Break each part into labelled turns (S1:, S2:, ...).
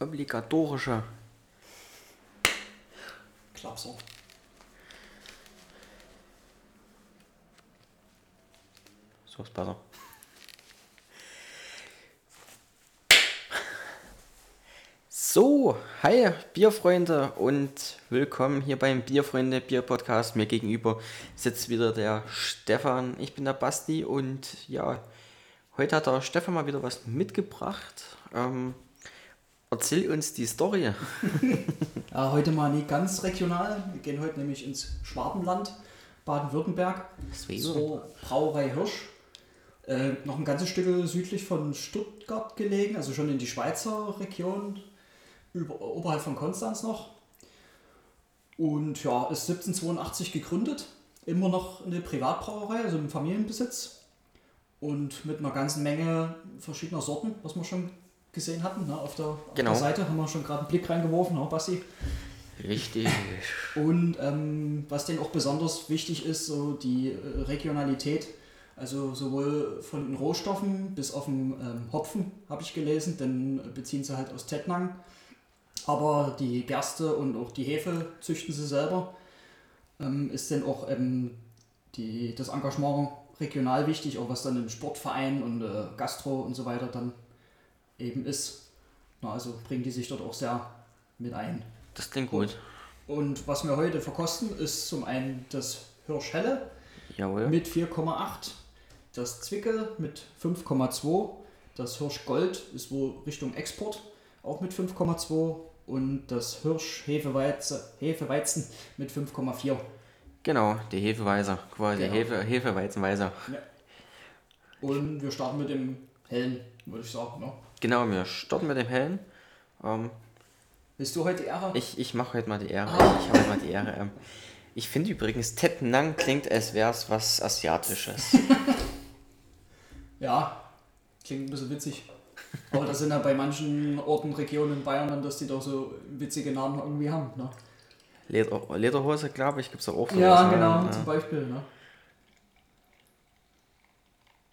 S1: obligatorische.
S2: Klapser.
S1: So ist besser. So, hi Bierfreunde und willkommen hier beim Bierfreunde Bier Podcast. Mir gegenüber sitzt wieder der Stefan, ich bin der Basti und ja, heute hat der Stefan mal wieder was mitgebracht. Ähm, erzähl uns die Story.
S2: Ja, heute mal nicht ganz regional. Wir gehen heute nämlich ins Schwabenland, Baden-Württemberg, zur Brauerei Hirsch. Äh, noch ein ganzes Stück südlich von Stuttgart gelegen, also schon in die Schweizer Region, über, oberhalb von Konstanz noch. Und ja, ist 1782 gegründet, immer noch eine Privatbrauerei, also im Familienbesitz. Und mit einer ganzen Menge verschiedener Sorten, was wir schon gesehen hatten. Ne? Auf, der, auf
S1: Genau.
S2: der Seite haben wir schon gerade einen Blick reingeworfen, ne, Basti?
S1: Richtig.
S2: Und ähm, was denen auch besonders wichtig ist, so die äh, Regionalität. Also sowohl von den Rohstoffen bis auf den ähm, Hopfen habe ich gelesen, denn äh, beziehen sie halt aus Tettnang. Aber die Gerste und auch die Hefe züchten sie selber. Ähm, ist denn auch ähm, die, das Engagement regional wichtig, auch was dann im Sportverein und äh, Gastro und so weiter dann eben ist. Na, also bringen die sich dort auch sehr mit ein.
S1: Das klingt gut.
S2: Und was wir heute verkosten, ist zum einen das Hirschhelle
S1: Jawohl.
S2: mit 4,8, das Zwickel mit 5,2, das Hirschgold ist wohl Richtung Export, auch mit 5,2 und das Hirsch-Hefeweizen Hefeweizen mit 5,4.
S1: Genau, die Hefeweiser. Quasi
S2: Genau.
S1: Hefe, Hefeweizenweiser.
S2: Und wir starten mit dem hellen, würde ich sagen. Ne?
S1: Genau, wir starten mit dem Hellen. Ähm,
S2: Willst du heute die Ehre?
S1: ich ich mache heute mal die Ehre. Ich habe mal die Ehre. Ähm, ich finde übrigens, Tettnang klingt, als wäre es was Asiatisches.
S2: Ja, klingt ein bisschen witzig. Aber das sind ja bei manchen Orten, Regionen in Bayern, dann, dass die doch so witzige Namen irgendwie haben. Ne?
S1: Leder, Lederhose, glaube ich, gibt es auch sowas.
S2: Ja,
S1: ne?
S2: genau,
S1: Ja.
S2: zum Beispiel. Ne?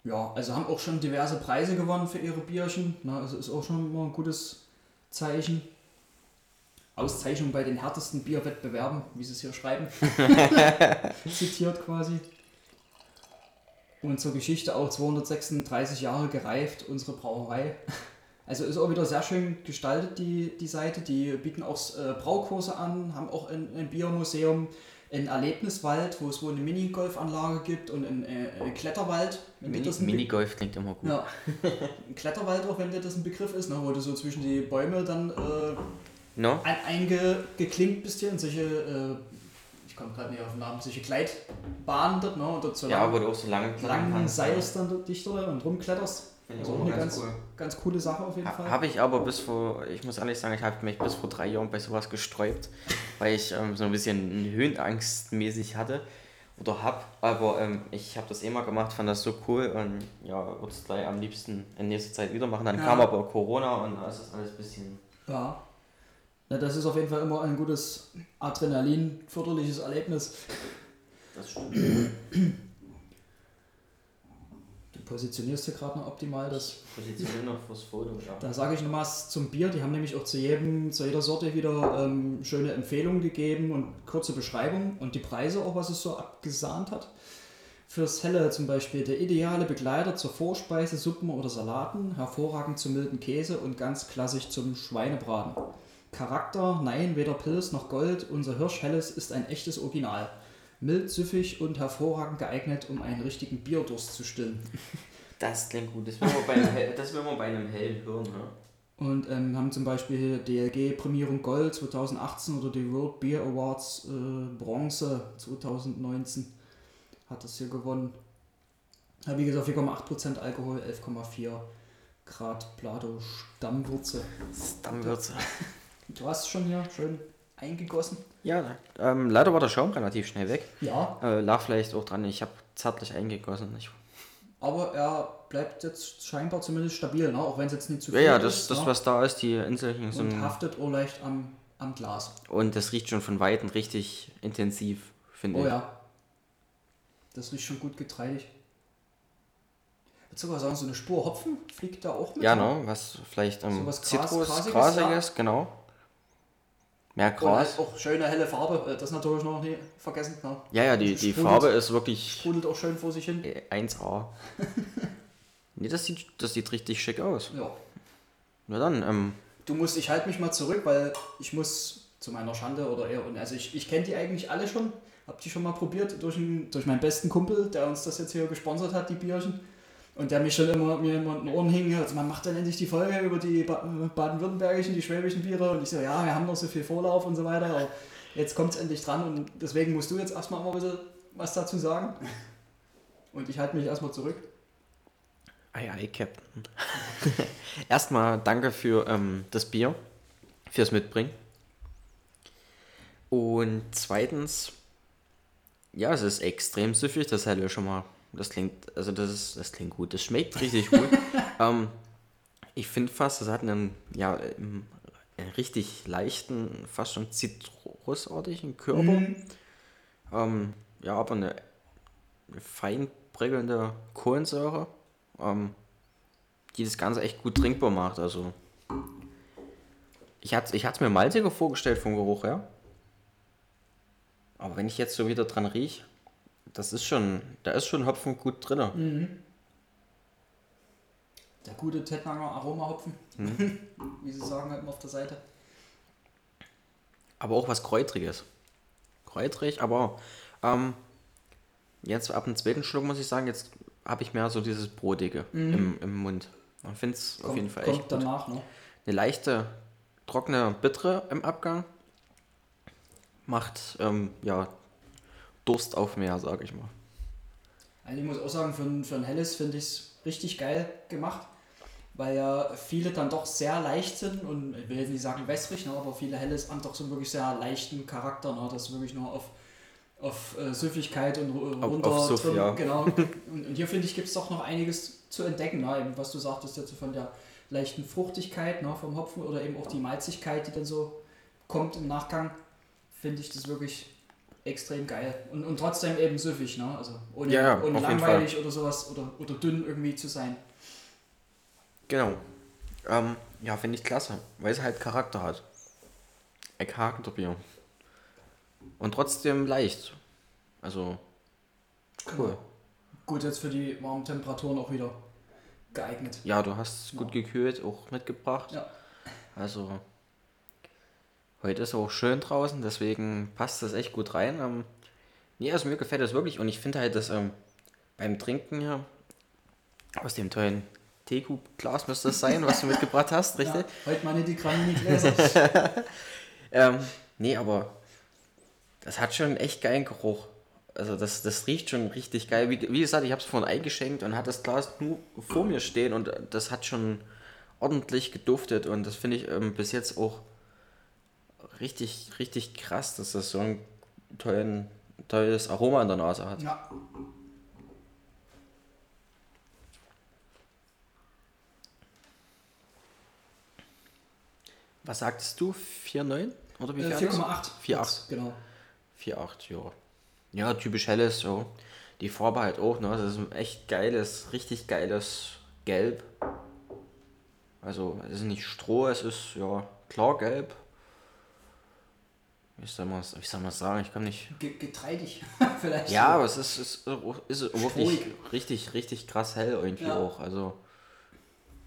S2: Ja, also haben auch schon diverse Preise gewonnen für ihre Bierchen. Ne? Also ist auch schon mal ein gutes Zeichen. Auszeichnung bei den härtesten Bierwettbewerben, wie sie es hier schreiben. Zitiert quasi. Und zur Geschichte auch 236 Jahre gereift, unsere Brauerei. Also ist auch wieder sehr schön gestaltet, die, die Seite. Die bieten auch äh, Braukurse an, haben auch ein, ein Biermuseum, einen Erlebniswald, wo es wohl eine Minigolfanlage gibt und einen äh, Kletterwald.
S1: Mini,
S2: das ein
S1: Minigolf klingt immer gut.
S2: Ja, ein Kletterwald auch, wenn dir das ein Begriff ist, ne, wo du so zwischen die Bäume dann äh,
S1: No?
S2: ein, eingeklinkt bist hier in solche, äh, ich komme gerade nicht auf den Namen, solche Gleitbahnen dort, ne, und dort so
S1: Ja,
S2: lang,
S1: wo du auch so lange klettern
S2: langen
S1: kannst,
S2: Seils dann dort dich dort und rumkletterst.
S1: Finde ich
S2: Also
S1: auch
S2: eine
S1: ganz
S2: ganz,
S1: cool.
S2: ganz coole Sache auf jeden Fall.
S1: Habe ich aber bis vor, ich muss ehrlich sagen, ich habe mich bis vor drei Jahren bei sowas gesträubt, weil ich ähm, so ein bisschen Höhenangst mäßig hatte oder hab. Aber ähm, ich habe das eh mal gemacht, fand das so cool und ja, würde es gleich am liebsten in nächster Zeit wieder machen. Dann
S2: Ja.
S1: kam aber Corona und da ist das alles ein bisschen.
S2: Ja. ja. Das ist auf jeden Fall immer ein gutes Adrenalin-förderliches Erlebnis.
S1: Das stimmt.
S2: Du positionierst hier gerade noch optimal das
S1: Position noch fürs Foto, ja.
S2: Da sage ich noch was zum Bier. Die haben nämlich auch zu, jedem, zu jeder Sorte wieder ähm, schöne Empfehlungen gegeben und kurze Beschreibung und die Preise auch, was es so abgesahnt hat. Fürs Helle zum Beispiel der ideale Begleiter zur Vorspeise, Suppen oder Salaten, hervorragend zum milden Käse und ganz klassisch zum Schweinebraten. Charakter, nein, weder Pilz noch Gold, unser Hirschhelles ist ein echtes Original. Mild, süffig und hervorragend geeignet, um einen richtigen Bierdurst zu stillen.
S1: Das klingt gut. Das will man bei einem, hellen hören, ne?
S2: Und ähm, haben zum Beispiel DLG Prämierung Gold 2018 oder die World Beer Awards äh, Bronze 2019 hat das hier gewonnen. Ja, wie gesagt, 4,8% Alkohol, 11,4 Grad Plato Stammwürze.
S1: Stammwürze.
S2: Du hast es schon hier schön eingegossen.
S1: Ja, ähm, leider war der Schaum relativ schnell weg.
S2: Ja,
S1: Äh, lag vielleicht auch dran, ich habe zärtlich eingegossen. Ich,
S2: aber er bleibt jetzt scheinbar zumindest stabil, ne? auch wenn es jetzt nicht zu
S1: ja,
S2: viel
S1: ja,
S2: ist.
S1: das, das
S2: ne?
S1: was da ist, die Inselchen
S2: Und
S1: sind.
S2: haftet auch leicht am, am Glas.
S1: Und das riecht schon von Weitem richtig intensiv, finde
S2: Oh
S1: ich.
S2: ja. Das riecht schon gut getreidig. würde sogar sagen, so eine Spur Hopfen fliegt da auch mit.
S1: Ja, ne? Was vielleicht ähm,
S2: So was Gras-
S1: Zitrus,
S2: Grasiges,
S1: Grasiges, genau. Mehr
S2: Und
S1: Gras.
S2: auch schöne helle Farbe, äh, das natürlich noch nie vergessen. Ne?
S1: Ja, ja, die, die
S2: Sprudelt-
S1: Farbe ist wirklich
S2: Sprudelt auch schön vor sich hin.
S1: äh, 1A. nee, das sieht, das sieht richtig schick aus.
S2: Ja.
S1: Na dann, ähm,
S2: Du musst, ich halte mich mal zurück, weil ich muss zu meiner Schande oder eher, und also ich, ich kenne die eigentlich alle schon, hab die schon mal probiert durch, einen, durch meinen besten Kumpel, der uns das jetzt hier gesponsert hat, die Bierchen. Und der mich schon immer mir immer in den Ohren hing, also man macht dann endlich die Folge über die ba baden-württembergischen, die schwäbischen Biere und ich so, ja, wir haben noch so viel Vorlauf und so weiter, aber jetzt kommt es endlich dran und deswegen musst du jetzt erstmal mal ein bisschen was dazu sagen. Und ich halte mich erstmal zurück.
S1: Ei, ei, Captain. Erstmal danke für ähm, das Bier, fürs Mitbringen. Und zweitens, ja, es ist extrem süffig, das hätte ich schon mal. Das klingt, also das ist, das klingt gut, das schmeckt richtig gut. ähm, ich finde fast, das hat einen, ja, einen richtig leichten, fast schon zitrusartigen Körper. Ähm, ja, aber eine, fein prickelnde Kohlensäure, ähm, die das Ganze echt gut trinkbar macht. Also ich hatte ich es mir malziger vorgestellt vom Geruch her. Aber wenn ich jetzt so wieder dran rieche, das ist schon, da ist schon Hopfen gut drin.
S2: Der gute Tettnanger Aromahopfen,
S1: Mhm.
S2: wie sie sagen halt immer auf der Seite.
S1: Aber auch was Kräutriges. Kräutrig, aber ähm, jetzt ab dem zweiten Schluck muss ich sagen, jetzt habe ich mehr so dieses Brotige im, im Mund. Ich finde es auf
S2: Kommt-
S1: jeden Fall
S2: kommt
S1: echt gut.
S2: danach, ne?
S1: Eine leichte, trockene Bittere im Abgang macht ähm, ja Durst auf mehr, sage ich mal.
S2: Also ich muss auch sagen, für ein, für ein helles finde ich es richtig geil gemacht, weil ja viele dann doch sehr leicht sind und ich will jetzt nicht sagen wässrig, ne, aber viele helles haben doch so einen wirklich sehr leichten Charakter, ne, das wirklich nur auf, auf äh, Süffigkeit und ru-
S1: Auf-
S2: runter
S1: auf Suff, ja.
S2: genau. Und, und hier finde ich, gibt es doch noch einiges zu entdecken, ne, eben, was du sagtest jetzt von der leichten Fruchtigkeit ne, vom Hopfen oder eben auch die Malzigkeit, die dann so kommt im Nachgang, finde ich das wirklich extrem geil. Und, und trotzdem eben süffig, ne? Also ohne,
S1: Ja, ja,
S2: ohne langweilig oder sowas oder, oder dünn irgendwie zu sein.
S1: Genau. Ähm, ja, finde ich klasse, weil es halt Charakter hat. Ein Charakterbier. Und trotzdem leicht. Also, cool.
S2: Gut, jetzt für die warmen Temperaturen auch wieder geeignet.
S1: Ja, du hast es gut gekühlt, auch mitgebracht.
S2: Ja.
S1: Also, heute ist auch schön draußen, deswegen passt das echt gut rein. Ähm, nee, also mir gefällt das wirklich und ich finde halt, dass ähm, beim Trinken hier aus dem tollen Teku-Glas müsste es sein, was du mitgebracht hast, richtig?
S2: Ja, heute mal nicht die Granini Gläser.
S1: Ähm, nee, aber das hat schon einen echt geilen Geruch. Also das, das riecht schon richtig geil. Wie, wie gesagt, ich habe es vorhin eingeschenkt und hat das Glas nur vor mir stehen und das hat schon ordentlich geduftet und das finde ich ähm, bis jetzt auch richtig, richtig krass, dass das so ein tollen, tolles Aroma in der Nase hat.
S2: ja.
S1: Was sagtest du? 4,9? Oder wie
S2: Äh,
S1: viel?
S2: 4,8.
S1: 4,8.
S2: Genau.
S1: 4,8, ja. Ja, typisch helles, so. Die Farbe halt auch, ne? Das ist ein echt geiles, richtig geiles Gelb. Also, es ist nicht Stroh, es ist, ja, klar gelb. Wie soll man soll man sagen? Ich kann nicht.
S2: Ge getreidig vielleicht.
S1: Ja,
S2: so.
S1: aber es ist, ist, ist wirklich richtig, richtig krass hell irgendwie
S2: Ja.
S1: auch. Also,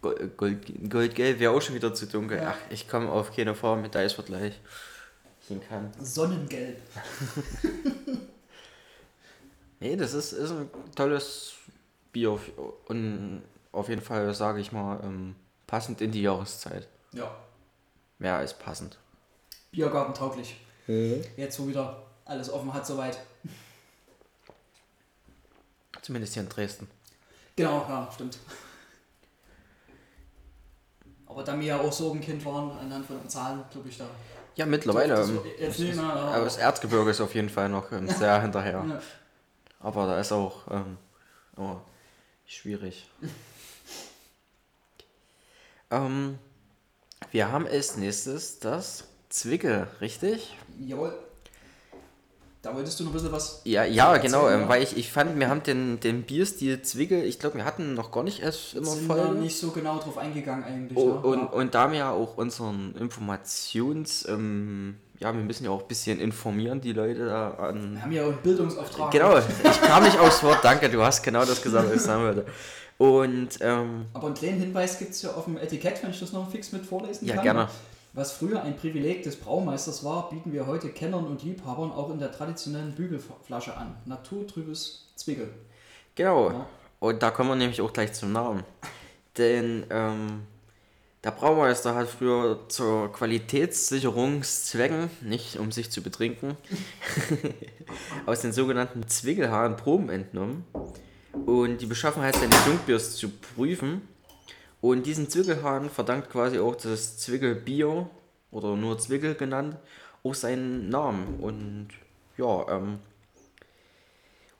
S1: Gold, Gold, Goldgelb wäre auch schon wieder zu dunkel.
S2: Ja.
S1: Ach, ich komme auf keine Farbe mit Eisvergleich. Ich kann.
S2: Sonnengelb.
S1: Nee, das ist, ist ein tolles Bier auf- und auf jeden Fall, sage ich mal, ähm, passend in die Jahreszeit.
S2: Ja.
S1: Mehr als passend.
S2: Biergarten tauglich. Jetzt, wo wieder alles offen hat, soweit.
S1: Zumindest hier in Dresden.
S2: Genau, ja, stimmt. Aber da wir ja auch Sorgenkind waren, anhand von den Zahlen, glaube ich, da.
S1: Ja, mittlerweile.
S2: Das-
S1: ähm,
S2: jetzt nicht mehr, aber-
S1: aber das Erzgebirge ist auf jeden Fall noch ähm, sehr hinterher.
S2: Ja.
S1: Aber da ist auch ähm, oh, schwierig. ähm, wir haben als nächstes das Zwickel, richtig?
S2: Jawohl. Da wolltest du noch ein bisschen was.
S1: Ja, ja
S2: erzählen,
S1: genau, ähm,
S2: ja?
S1: weil ich, ich fand, wir haben den, den Bierstil Zwickel, ich glaube, wir hatten noch gar nicht erst immer
S2: sind da
S1: Folgen.
S2: nicht so genau drauf eingegangen eigentlich.
S1: Oh,
S2: ne?
S1: und,
S2: ja.
S1: und da wir ja auch unseren Informations, ähm, ja, wir müssen ja auch ein bisschen informieren, die Leute da an.
S2: wir haben ja auch einen Bildungsauftrag.
S1: Genau, ich kam nicht aufs Wort, danke, du hast genau das gesagt, was ich sagen wollte. Und, ähm,
S2: Aber einen kleinen Hinweis gibt es ja auf dem Etikett, wenn ich das noch fix mit vorlesen
S1: Ja,
S2: kann.
S1: gerne.
S2: Was früher ein Privileg des Braumeisters war, bieten wir heute Kennern und Liebhabern auch in der traditionellen Bügelflasche an. Naturtrübes Zwickel.
S1: genau,
S2: Ja.
S1: und da kommen wir nämlich auch gleich zum Namen. Denn, ähm, der Braumeister hat früher zur Qualitätssicherungszwecken, nicht um sich zu betrinken, aus den sogenannten Zwickelhaaren Proben entnommen und die Beschaffenheit seines Jungbiers zu prüfen. Und diesen Zwickelhahn verdankt quasi auch das Zwickelbier oder nur Zwickel genannt auch seinen Namen. Und ja, ähm,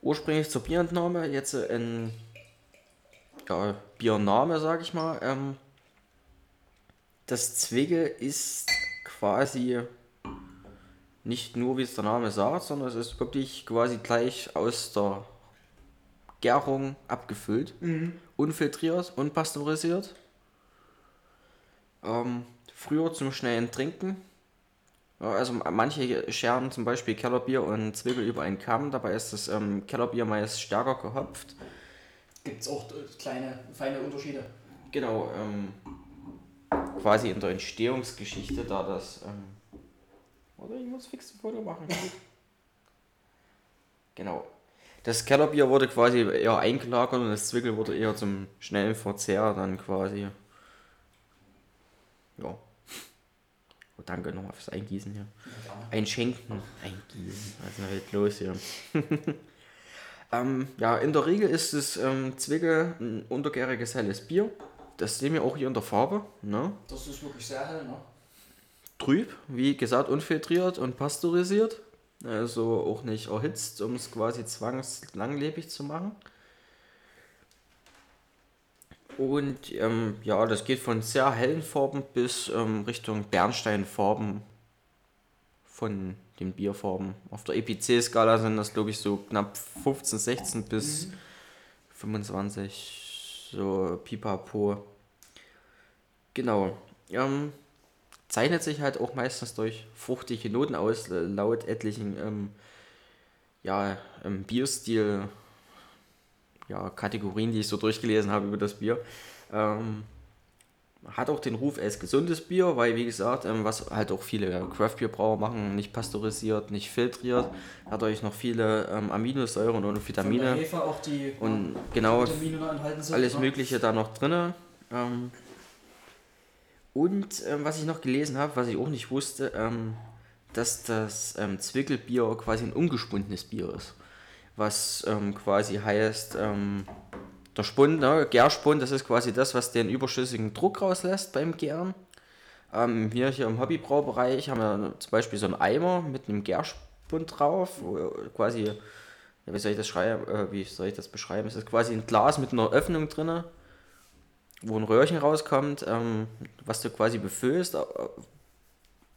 S1: ursprünglich zur Bierentnahme, jetzt ein ja, Biername, sag ich mal. Ähm, das Zwickel ist quasi nicht nur, wie es der Name sagt, sondern es ist wirklich quasi gleich aus der Gärung abgefüllt, unfiltriert, unpasteurisiert. Ähm, früher zum schnellen Trinken. Also manche scheren zum Beispiel Kellerbier und Zwickel über einen Kamm, dabei ist das ähm, Kellerbier meist stärker gehopft.
S2: Gibt es auch kleine, feine Unterschiede.
S1: Genau, ähm, quasi in der Entstehungsgeschichte, da das. Ähm, oder ich muss fix ein Foto machen. genau. Das Kellerbier wurde quasi eher eingelagert und das Zwickel wurde eher zum schnellen Verzehr dann quasi. Ja. Oh, danke nochmal fürs Eingießen hier. Einschenken, eingießen. Was ist denn los hier? ähm, ja, in der Regel ist es ähm, Zwickel ein untergäriges helles Bier. Das sehen wir auch hier in der Farbe. Ne?
S2: Das ist wirklich sehr hell, ne?
S1: Trüb, wie gesagt, unfiltriert und pasteurisiert. Also auch nicht erhitzt, um es quasi zwangslanglebig zu machen. Und ähm, ja, das geht von sehr hellen Farben bis ähm, Richtung Bernsteinfarben von den Bierfarben. Auf der EPC-Skala sind das, glaube ich, so knapp 15, 16 bis 25, so pipapo. Genau. Ähm, zeichnet sich halt auch meistens durch fruchtige Noten aus, äh, laut etlichen ähm, ja, ähm, Bierstil ja, Kategorien, die ich so durchgelesen habe über das Bier. Ähm, hat auch den Ruf als gesundes Bier, weil wie gesagt, ähm, was halt auch viele Craft-Bier-Brauer machen, nicht pasteurisiert, nicht filtriert, dadurch noch viele ähm, Aminosäuren und Vitamine
S2: Hefe auch die
S1: und genau
S2: Vitamine enthalten sind.
S1: alles
S2: ne?
S1: Mögliche da noch drin. Ähm, und ähm, was ich noch gelesen habe, was ich auch nicht wusste, ähm, dass das ähm, Zwickelbier quasi ein ungespundenes Bier ist. Was ähm, quasi heißt, ähm, der Spund, ne, Gärspund, das ist quasi das, was den überschüssigen Druck rauslässt beim Gären. Ähm, wir hier im Hobbybraubereich haben wir zum Beispiel so einen Eimer mit einem Gärspund drauf, wo quasi, wie soll ich das schreiben, äh, wie soll ich das beschreiben? Es ist quasi ein Glas mit einer Öffnung drin, wo ein Röhrchen rauskommt, ähm, was du quasi befüllst,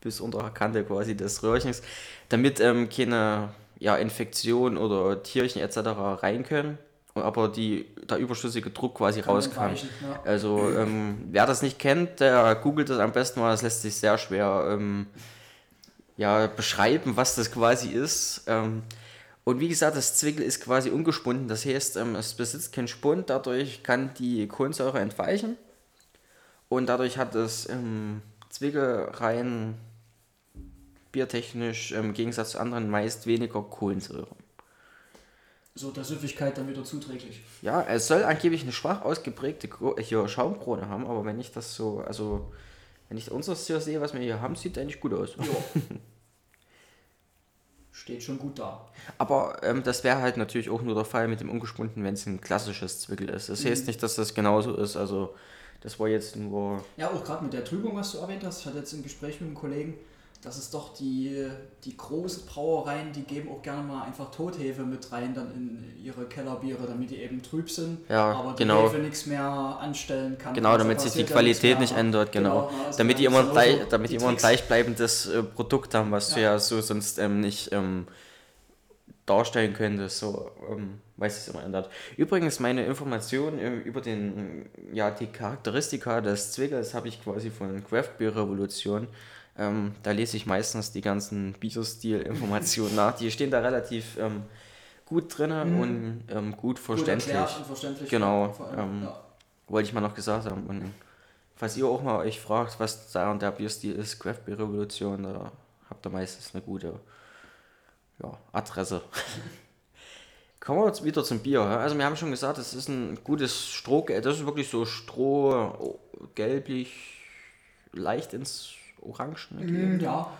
S1: bis unter der Kante quasi des Röhrchens, damit ähm, keine ja, Infektion oder Tierchen etc. rein können, aber die, der überschüssige Druck quasi
S2: Kann
S1: rauskam.
S2: ja.
S1: Also ähm, wer das nicht kennt, der googelt das am besten mal, das lässt sich sehr schwer ähm, ja, beschreiben, was das quasi ist. Ähm, und wie gesagt, das Zwickel ist quasi ungespunden, das heißt, ähm, es besitzt keinen Spund, dadurch kann die Kohlensäure entweichen und dadurch hat es im Zwickel rein biertechnisch im Gegensatz zu anderen meist weniger Kohlensäure.
S2: So der Süffigkeit dann wieder zuträglich.
S1: Ja, es soll angeblich eine schwach ausgeprägte hier Schaumkrone haben, aber wenn ich das so, also wenn ich unseres hier sehe, was wir hier haben, sieht eigentlich gut aus.
S2: Ja. Steht schon gut da.
S1: Aber ähm, das wäre halt natürlich auch nur der Fall mit dem Ungespunden, wenn es ein klassisches Zwickel ist. Das heißt nicht, dass das genauso ist. Also das war jetzt nur.
S2: Ja, auch gerade mit der Trübung, was du erwähnt hast. Ich hatte jetzt ein Gespräch mit einem Kollegen, dass es doch die, die großen Brauereien, die geben auch gerne mal einfach Tothefe mit rein dann in ihre Kellerbiere, damit die eben trüb sind.
S1: Ja,
S2: aber die
S1: genau.
S2: Hefe nichts mehr anstellen kann.
S1: Genau,
S2: Also
S1: damit sich die
S2: ja
S1: Qualität nicht ändert, genau.
S2: ne, also
S1: damit die immer,
S2: ist
S1: ein
S2: ja
S1: gleich,
S2: so
S1: damit die immer ein gleichbleibendes äh, Produkt haben, was du
S2: Ja.
S1: ja so sonst ähm, nicht ähm, darstellen könnte, so ähm, ich es immer ändert. Übrigens, meine Informationen ähm, über den, ja, die Charakteristika des Zwickels habe ich quasi von Craft Beer Revolution. Ähm, da lese ich meistens die ganzen Bierstil-Informationen nach. Die stehen da relativ ähm, gut drin
S2: Mhm.
S1: und ähm, gut
S2: Gut
S1: verständlich.
S2: erklärt und verständlich.
S1: Genau,
S2: allem,
S1: ähm,
S2: ja.
S1: Wollte ich mal noch gesagt haben. Und falls ihr auch mal euch fragt, was da und der Bierstil ist, Craft Beer Revolution, da habt ihr meistens eine gute ja, Adresse. Kommen wir jetzt wieder zum Bier. Also wir haben schon gesagt, es ist ein gutes Stroh, das ist wirklich so Stroh, oh, gelblich, leicht ins Orange.
S2: Mhm, ja.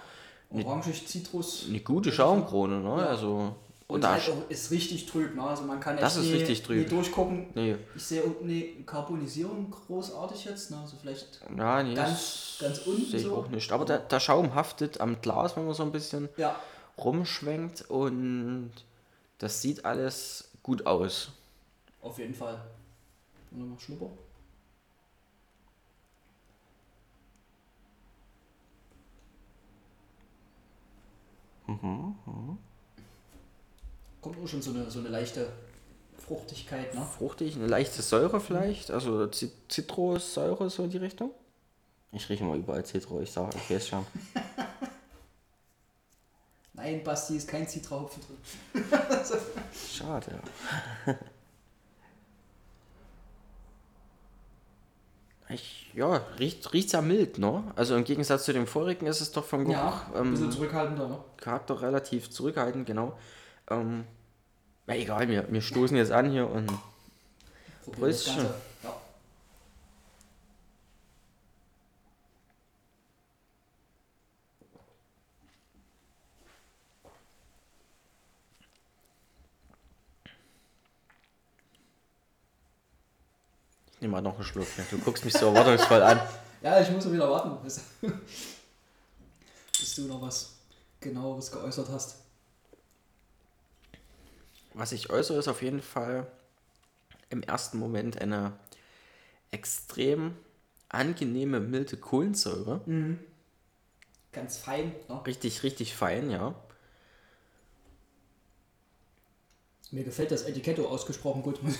S2: Orangig, Zitrus.
S1: Eine gute Schaumkrone, ne?
S2: Ja.
S1: Also,
S2: Und halt auch ist richtig trüb, ne? Also man kann
S1: Das
S2: echt
S1: ist
S2: nie,
S1: richtig trüb.
S2: nie durchgucken.
S1: Nee,
S2: Ich sehe unten eine Karbonisierung großartig jetzt, ne? Also vielleicht,
S1: ja, nee,
S2: Ganz-
S1: das
S2: ganz unten
S1: sehe ich
S2: so.
S1: auch nicht. Aber der, der Schaum haftet am Glas, wenn man so ein bisschen
S2: ja,
S1: rumschwenkt und das sieht alles gut aus.
S2: auf jeden Fall. Nochmal Schnupper. Kommt auch schon so eine, so eine leichte Fruchtigkeit, ne?
S1: Fruchtig, eine leichte Säure vielleicht, also Zit- Zitrussäure so in die Richtung. Ich rieche mal überall Zitrus, ich sage, okay, ist schon.
S2: Nein, Basti ist kein Zitrahopfen drin.
S1: Schade. Ich, ja, riecht, riecht sehr mild, ne? Also im Gegensatz zu dem vorigen ist es doch vom Geruch
S2: Ja, ein bisschen
S1: ähm,
S2: zurückhaltender, ne?
S1: Charakter relativ zurückhaltend, genau. Ähm, ja, egal, wir, wir stoßen jetzt an hier und
S2: Probieren
S1: nehme mal noch einen Schluck. Du guckst mich so erwartungsvoll an.
S2: ja, ich muss wieder warten, bis, bis du noch was genaueres geäußert hast.
S1: Was ich äußere, ist auf jeden Fall im ersten Moment eine extrem angenehme, milde Kohlensäure.
S2: Ganz fein, ne?
S1: Richtig, richtig fein, ja.
S2: Mir gefällt das Etiketto ausgesprochen gut, muss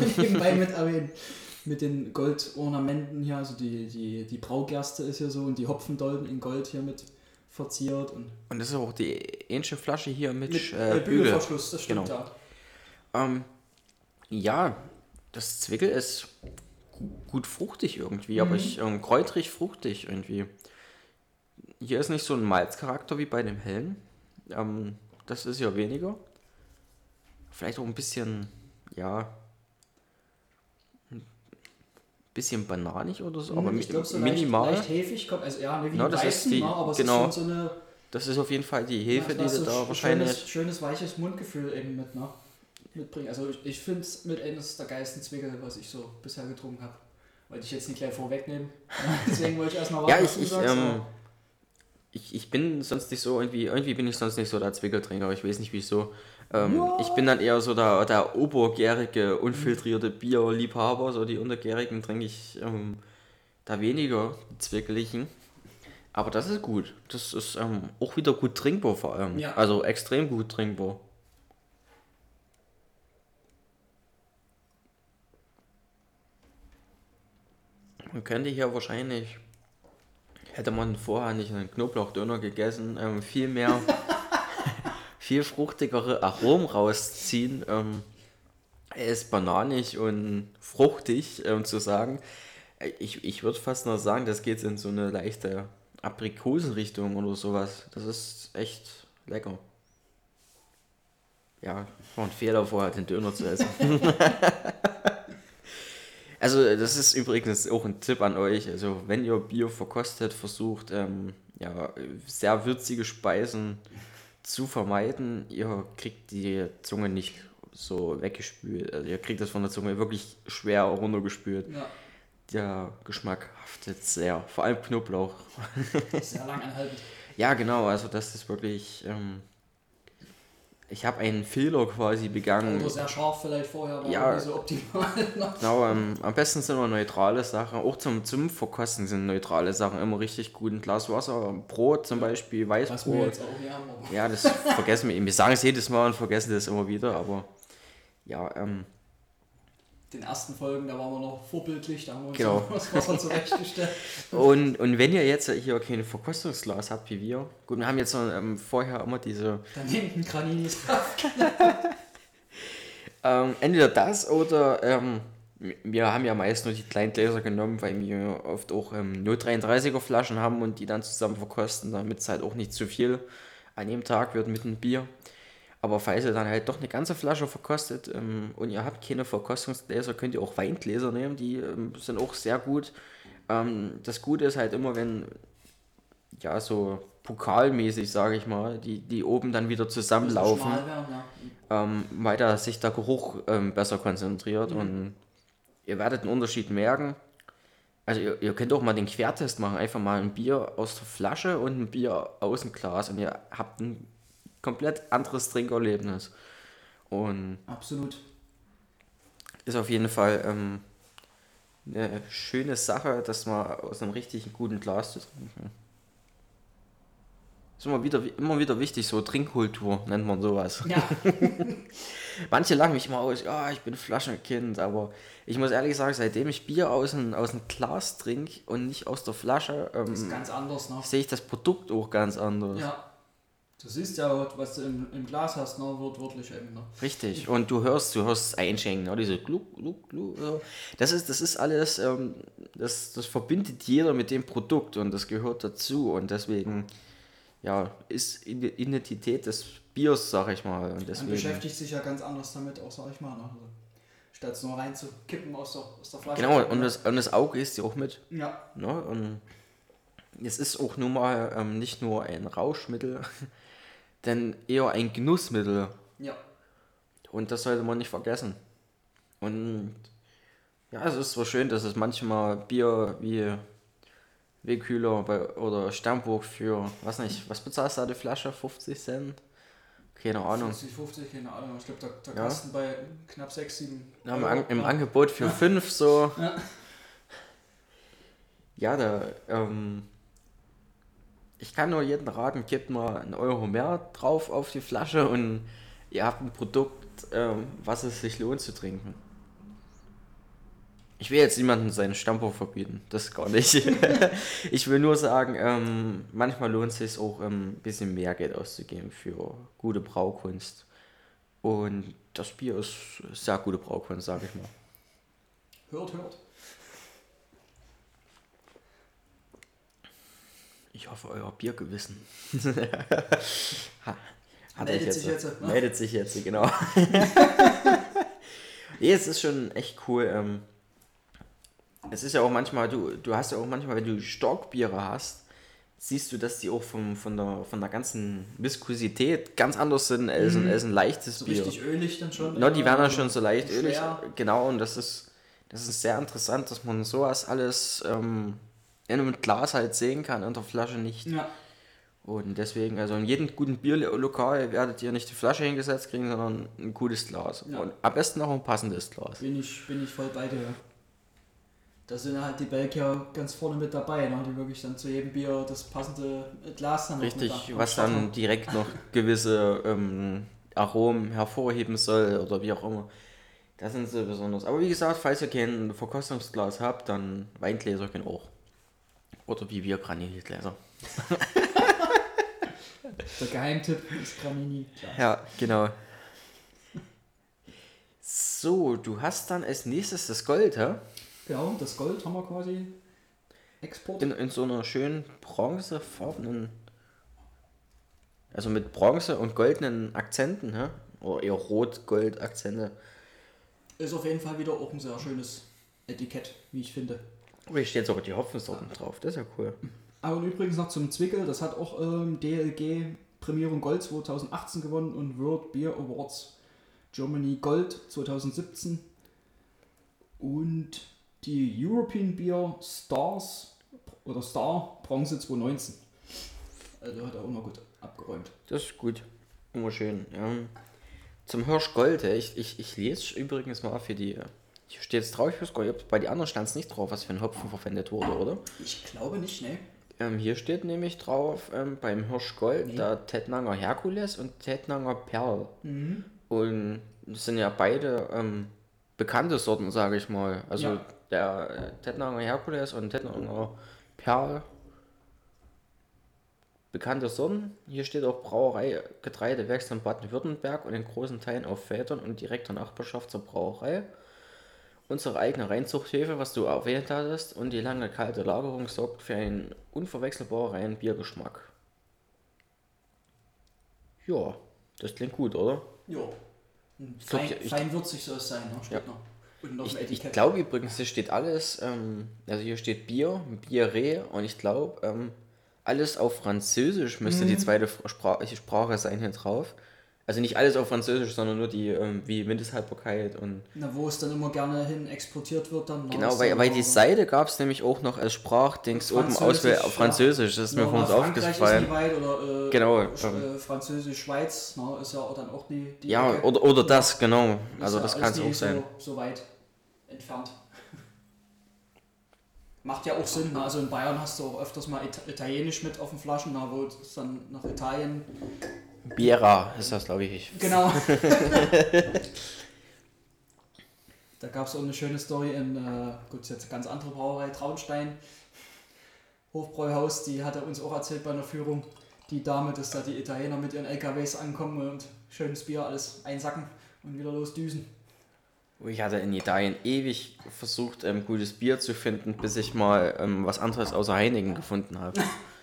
S2: ich nebenbei mit erwähnen. Mit den Goldornamenten hier, also die, die, die Braugerste ist hier so und die Hopfendolden in Gold hier mit verziert und
S1: Und das ist auch die ähnliche Flasche hier mit,
S2: mit
S1: äh, Bügel.
S2: Bügelverschluss, das stimmt
S1: Genau.
S2: ja.
S1: Ähm, ja, das Zwickel ist gu- gut fruchtig irgendwie, aber ich ähm, kräutrig fruchtig irgendwie. Hier ist nicht so ein Malzcharakter wie bei dem hellen. Ähm, das ist ja weniger. Vielleicht auch ein bisschen, ja, bisschen bananig oder so, aber
S2: Hm, ich
S1: mi-
S2: glaube, so
S1: minimal.
S2: Leicht, leicht hefig kommt, also ja, ne, wie die
S1: das ist die-
S2: ne, aber es
S1: genau.
S2: ist schon so eine
S1: Das ist auf jeden Fall die Hefe,
S2: ja,
S1: die du
S2: so
S1: da
S2: sch-
S1: wahrscheinlich.
S2: Schönes, schönes, weiches Mundgefühl eben mit, ne? Mitbringen. Also ich, ich finde es mit eines der geilsten Zwickel, was ich so bisher getrunken habe. Wollte ich jetzt nicht gleich vorwegnehmen. Deswegen wollte ich erst mal
S1: Ja,
S2: warten,
S1: ich, ich,
S2: sagst,
S1: ähm,
S2: aber-
S1: ich, ich bin sonst nicht so, irgendwie, irgendwie bin ich sonst nicht so der Zwickeltrinker, ich weiß nicht wieso. Ähm, ich bin dann eher so der, der obergärige, unfiltrierte Bierliebhaber, so die untergärigen trinke ich ähm, da weniger, die zwickeligen. Aber das ist gut. Das ist ähm, auch wieder gut trinkbar vor allem.
S2: Ja.
S1: Also extrem gut trinkbar. Man könnte hier wahrscheinlich, hätte man vorher nicht einen Knoblauchdöner gegessen, ähm, viel mehr, viel fruchtigere Aromen rausziehen. Ähm, er ist bananig und fruchtig, ähm, zu sagen. Ich, ich würde fast noch sagen, das geht in so eine leichte Aprikosenrichtung oder sowas. Das ist echt lecker. Ja, war ein Fehler vorher, den Döner zu essen. Also das ist übrigens auch ein Tipp an euch. Also wenn ihr Bier verkostet, versucht ähm, ja, sehr würzige Speisen zu vermeiden. Ihr kriegt die Zunge nicht so weggespült. Also ihr kriegt das von der Zunge wirklich schwer runtergespült.
S2: ja,
S1: Der Geschmack haftet sehr. Vor allem Knoblauch.
S2: sehr lang anhaltend.
S1: Ja, genau. Also das ist wirklich ähm, ich habe einen Fehler quasi begangen.
S2: Oder sehr scharf vielleicht vorher, war
S1: Ja.
S2: nicht so optimal.
S1: Genau, ähm, am besten sind immer neutrale Sachen. Auch zum, zum Verkosten sind neutrale Sachen immer richtig gut. Ein Glas Wasser, Brot zum Beispiel,
S2: Was wir
S1: Weißbrot.
S2: jetzt auch hier haben. aber-
S1: Ja, das vergessen wir eben. Wir sagen es jedes Mal und vergessen das immer wieder, aber ja, ähm,
S2: Den ersten Folgen, da waren wir noch vorbildlich, da haben wir uns
S1: Genau.
S2: das Wasser zurechtgestellt.
S1: und, und wenn ihr jetzt hier kein Verkostungsglas habt wie wir, gut, wir haben jetzt so, ähm, vorher immer diese,
S2: Dann ein Graninis
S1: ähm, entweder das oder ähm, wir haben ja meist nur die kleinen Gläser genommen, weil wir oft auch ähm, 0,33er Flaschen haben und die dann zusammen verkosten, damit es halt auch nicht zu viel an jedem Tag wird mit einem Bier. Aber falls ihr dann halt doch eine ganze Flasche verkostet ähm, und ihr habt keine Verkostungsgläser, könnt ihr auch Weingläser nehmen, die ähm, sind auch sehr gut. Ähm, das Gute ist halt immer, wenn, ja, so pokalmäßig, sage ich mal, die, die oben dann wieder zusammenlaufen
S2: werden, ja.
S1: ähm, weil da sich der Geruch ähm, besser konzentriert und ihr werdet einen Unterschied merken. Also ihr, ihr könnt auch mal den Quertest machen, einfach mal ein Bier aus der Flasche und ein Bier aus dem Glas und ihr habt ein komplett anderes Trinkerlebnis. Und
S2: Absolut.
S1: ist auf jeden Fall ähm, eine schöne Sache, das mal aus einem richtig guten Glas zu trinken. Ist immer wieder, immer wieder wichtig, so Trinkkultur nennt man sowas.
S2: Ja,
S1: Manche lachen mich immer aus, ja, ich bin Flaschenkind, aber ich muss ehrlich sagen, seitdem ich Bier aus einem, aus einem Glas trinke und nicht aus der Flasche, ähm,
S2: ne?
S1: sehe ich das Produkt auch ganz anders.
S2: Ja. Du siehst ja, was du im, im Glas hast, ne? Wird wirklich eben, ne?
S1: Richtig. Und du hörst, du hörst einschenken, ne? diese Gluck, Gluck, Gluck. Das ist, das ist alles, ähm, das, das verbindet jeder mit dem Produkt und das gehört dazu und deswegen, ja, ist die Identität des Biers, sag ich mal. Und
S2: Man
S1: deswegen,
S2: beschäftigt sich ja ganz anders damit, auch sag ich mal, ne? Also, statt es nur reinzukippen aus der, aus der Flasche.
S1: genau, und das, und das Auge ist ja auch mit.
S2: Ja,
S1: Ne? Und es ist auch nun mal ähm, nicht nur ein Rauschmittel, denn eher ein Genussmittel.
S2: ja.
S1: Und das sollte man nicht vergessen. Und ja, es ist zwar schön, dass es manchmal Bier wie Wegkühler bei, oder Sternburg für, was nicht, was bezahlst du da die Flasche? 50 Cent? Keine Ahnung.
S2: 50, 50, keine Ahnung. Ich glaube, der, der
S1: Ja.
S2: Kasten bei knapp 6, 7
S1: Ja, im, An Im Angebot für 5 so.
S2: Ja.
S1: Ja, da, ähm, ich kann nur jeden raten, gebt mal einen Euro mehr drauf auf die Flasche und ihr habt ein Produkt, ähm, was es sich lohnt zu trinken. Ich will jetzt niemanden seinen Stammbau verbieten, das gar nicht. ich will nur sagen, ähm, manchmal lohnt es sich auch ähm, ein bisschen mehr Geld auszugeben für gute Braukunst. Und das Bier ist sehr gute Braukunst, sage ich mal.
S2: Hört, hört.
S1: Ich hoffe, euer Biergewissen.
S2: Meldet
S1: euch
S2: sich jetzt, ne?
S1: Meldet sich jetzt, genau. nee, es ist schon echt cool. Ähm, es ist ja auch manchmal, du, du hast ja auch manchmal, wenn du Stockbiere hast, siehst du, dass die auch vom, von, der, von der ganzen Viskosität ganz anders sind als, ein, als ein leichtes
S2: So
S1: Bier.
S2: richtig ölig dann schon.
S1: No, die werden dann schon so leicht ölig. Genau, und das ist, das ist sehr interessant, dass man sowas alles ähm, in einem Glas halt sehen kann, in der Flasche nicht.
S2: Ja,
S1: Und deswegen, also in jedem guten Bierlokal werdet ihr nicht die Flasche hingesetzt kriegen, sondern ein gutes Glas.
S2: Ja.
S1: Und am besten auch ein passendes Glas.
S2: bin ich, bin ich voll bei dir. Da sind halt die Belgier ganz vorne mit dabei, ne? die wirklich dann zu jedem Bier das passende Glas dann noch
S1: Richtig,
S2: am
S1: was dann
S2: haben.
S1: direkt noch gewisse ähm, Aromen hervorheben soll oder wie auch immer. Das sind so besonders. Aber wie gesagt, falls ihr kein Verkostungsglas habt, dann Weingläser können auch. Oder wie wir Granitgläser.
S2: Der Geheimtipp ist Granini. Klar.
S1: Ja, genau. So, du hast dann als nächstes das Gold, hä?
S2: Genau, das Gold haben wir quasi Export.
S1: In, in so einer schönen bronzefarbenen, also mit Bronze und goldenen Akzenten, hä? Oder eher rot-gold-Akzente.
S2: Ist auf jeden Fall wieder auch ein sehr schönes Etikett, wie ich finde.
S1: Oh, hier steht sogar die Hopfensorten drauf, das ist ja cool.
S2: Aber und übrigens noch zum Zwickel, das hat auch ähm, DLG Prämierung Gold 2018 gewonnen und World Beer Awards Germany Gold 2017 und die European Beer Stars oder Star Bronze 2019. Also hat er auch noch gut abgeräumt.
S1: Das ist gut. Immer schön, ja. Zum Hirschgold, ja, ich, ich, ich lese übrigens mal für die. Hier steht es drauf, Hirschgold. Bei den anderen stand es nicht drauf, was für ein Hopfen verwendet wurde, oder?
S2: Ich glaube nicht, ne?
S1: Ähm, hier steht nämlich drauf ähm, beim Hirschgold
S2: Nee.
S1: der Tettnanger Herkules und Tettnanger Perl.
S2: Mhm.
S1: Und das sind ja beide ähm, bekannte Sorten, sage ich mal. Also
S2: Ja.
S1: der äh, Tettnanger Herkules und Tettnanger Perl. Bekannte Sorten. Hier steht auch Brauerei Getreide wächst in Baden-Württemberg und in großen Teilen auf Feldern und direkter Nachbarschaft zur Brauerei. Unsere eigene Reinzuchthöfe, was du erwähnt hattest, und die lange kalte Lagerung sorgt für einen unverwechselbaren reinen Biergeschmack. Ja, das klingt gut, oder?
S2: Ja.
S1: Ich
S2: Fein,
S1: ich-
S2: feinwürzig soll es sein, ne? Steht
S1: Ja.
S2: noch.
S1: Ich, ich glaube übrigens, hier steht alles, ähm, also hier steht Bier, Bierre und ich glaube, ähm, alles auf Französisch müsste
S2: Mhm.
S1: die zweite Sprache, Sprache sein hier drauf. Also nicht alles auf Französisch, sondern nur die, ähm, wie Mindesthaltbarkeit und.
S2: Na, wo es dann immer gerne hin exportiert wird, dann.
S1: Genau, weil, weil die Seite gab es nämlich auch noch als Sprachdings oben aus
S2: Französisch,
S1: auf Französisch. Das ist mir
S2: Ja,
S1: von uns aufgefallen.
S2: oder äh,
S1: Genau,
S2: äh, Französisch-Schweiz, ne, ist ja auch dann auch die. die
S1: Ja,
S2: Ecke.
S1: oder, oder das, genau.
S2: Ist
S1: Also
S2: ja
S1: das kann es auch sein.
S2: So, so weit entfernt. Macht ja auch Sinn, ne? also in Bayern hast du auch öfters mal Ita Italienisch mit auf den Flaschen, na, wo es dann nach Italien.
S1: Biera ist das, glaube ich.
S2: Genau. da gab es auch eine schöne Story in, äh, gut, jetzt eine ganz andere Brauerei, Traunstein, Hofbräuhaus, die hatte uns auch erzählt bei einer Führung, die Dame, dass da die Italiener mit ihren LKWs ankommen und schönes Bier alles einsacken und wieder losdüsen.
S1: Ich hatte in Italien ewig versucht, ähm, gutes Bier zu finden, bis ich mal ähm, was anderes außer Heineken gefunden habe.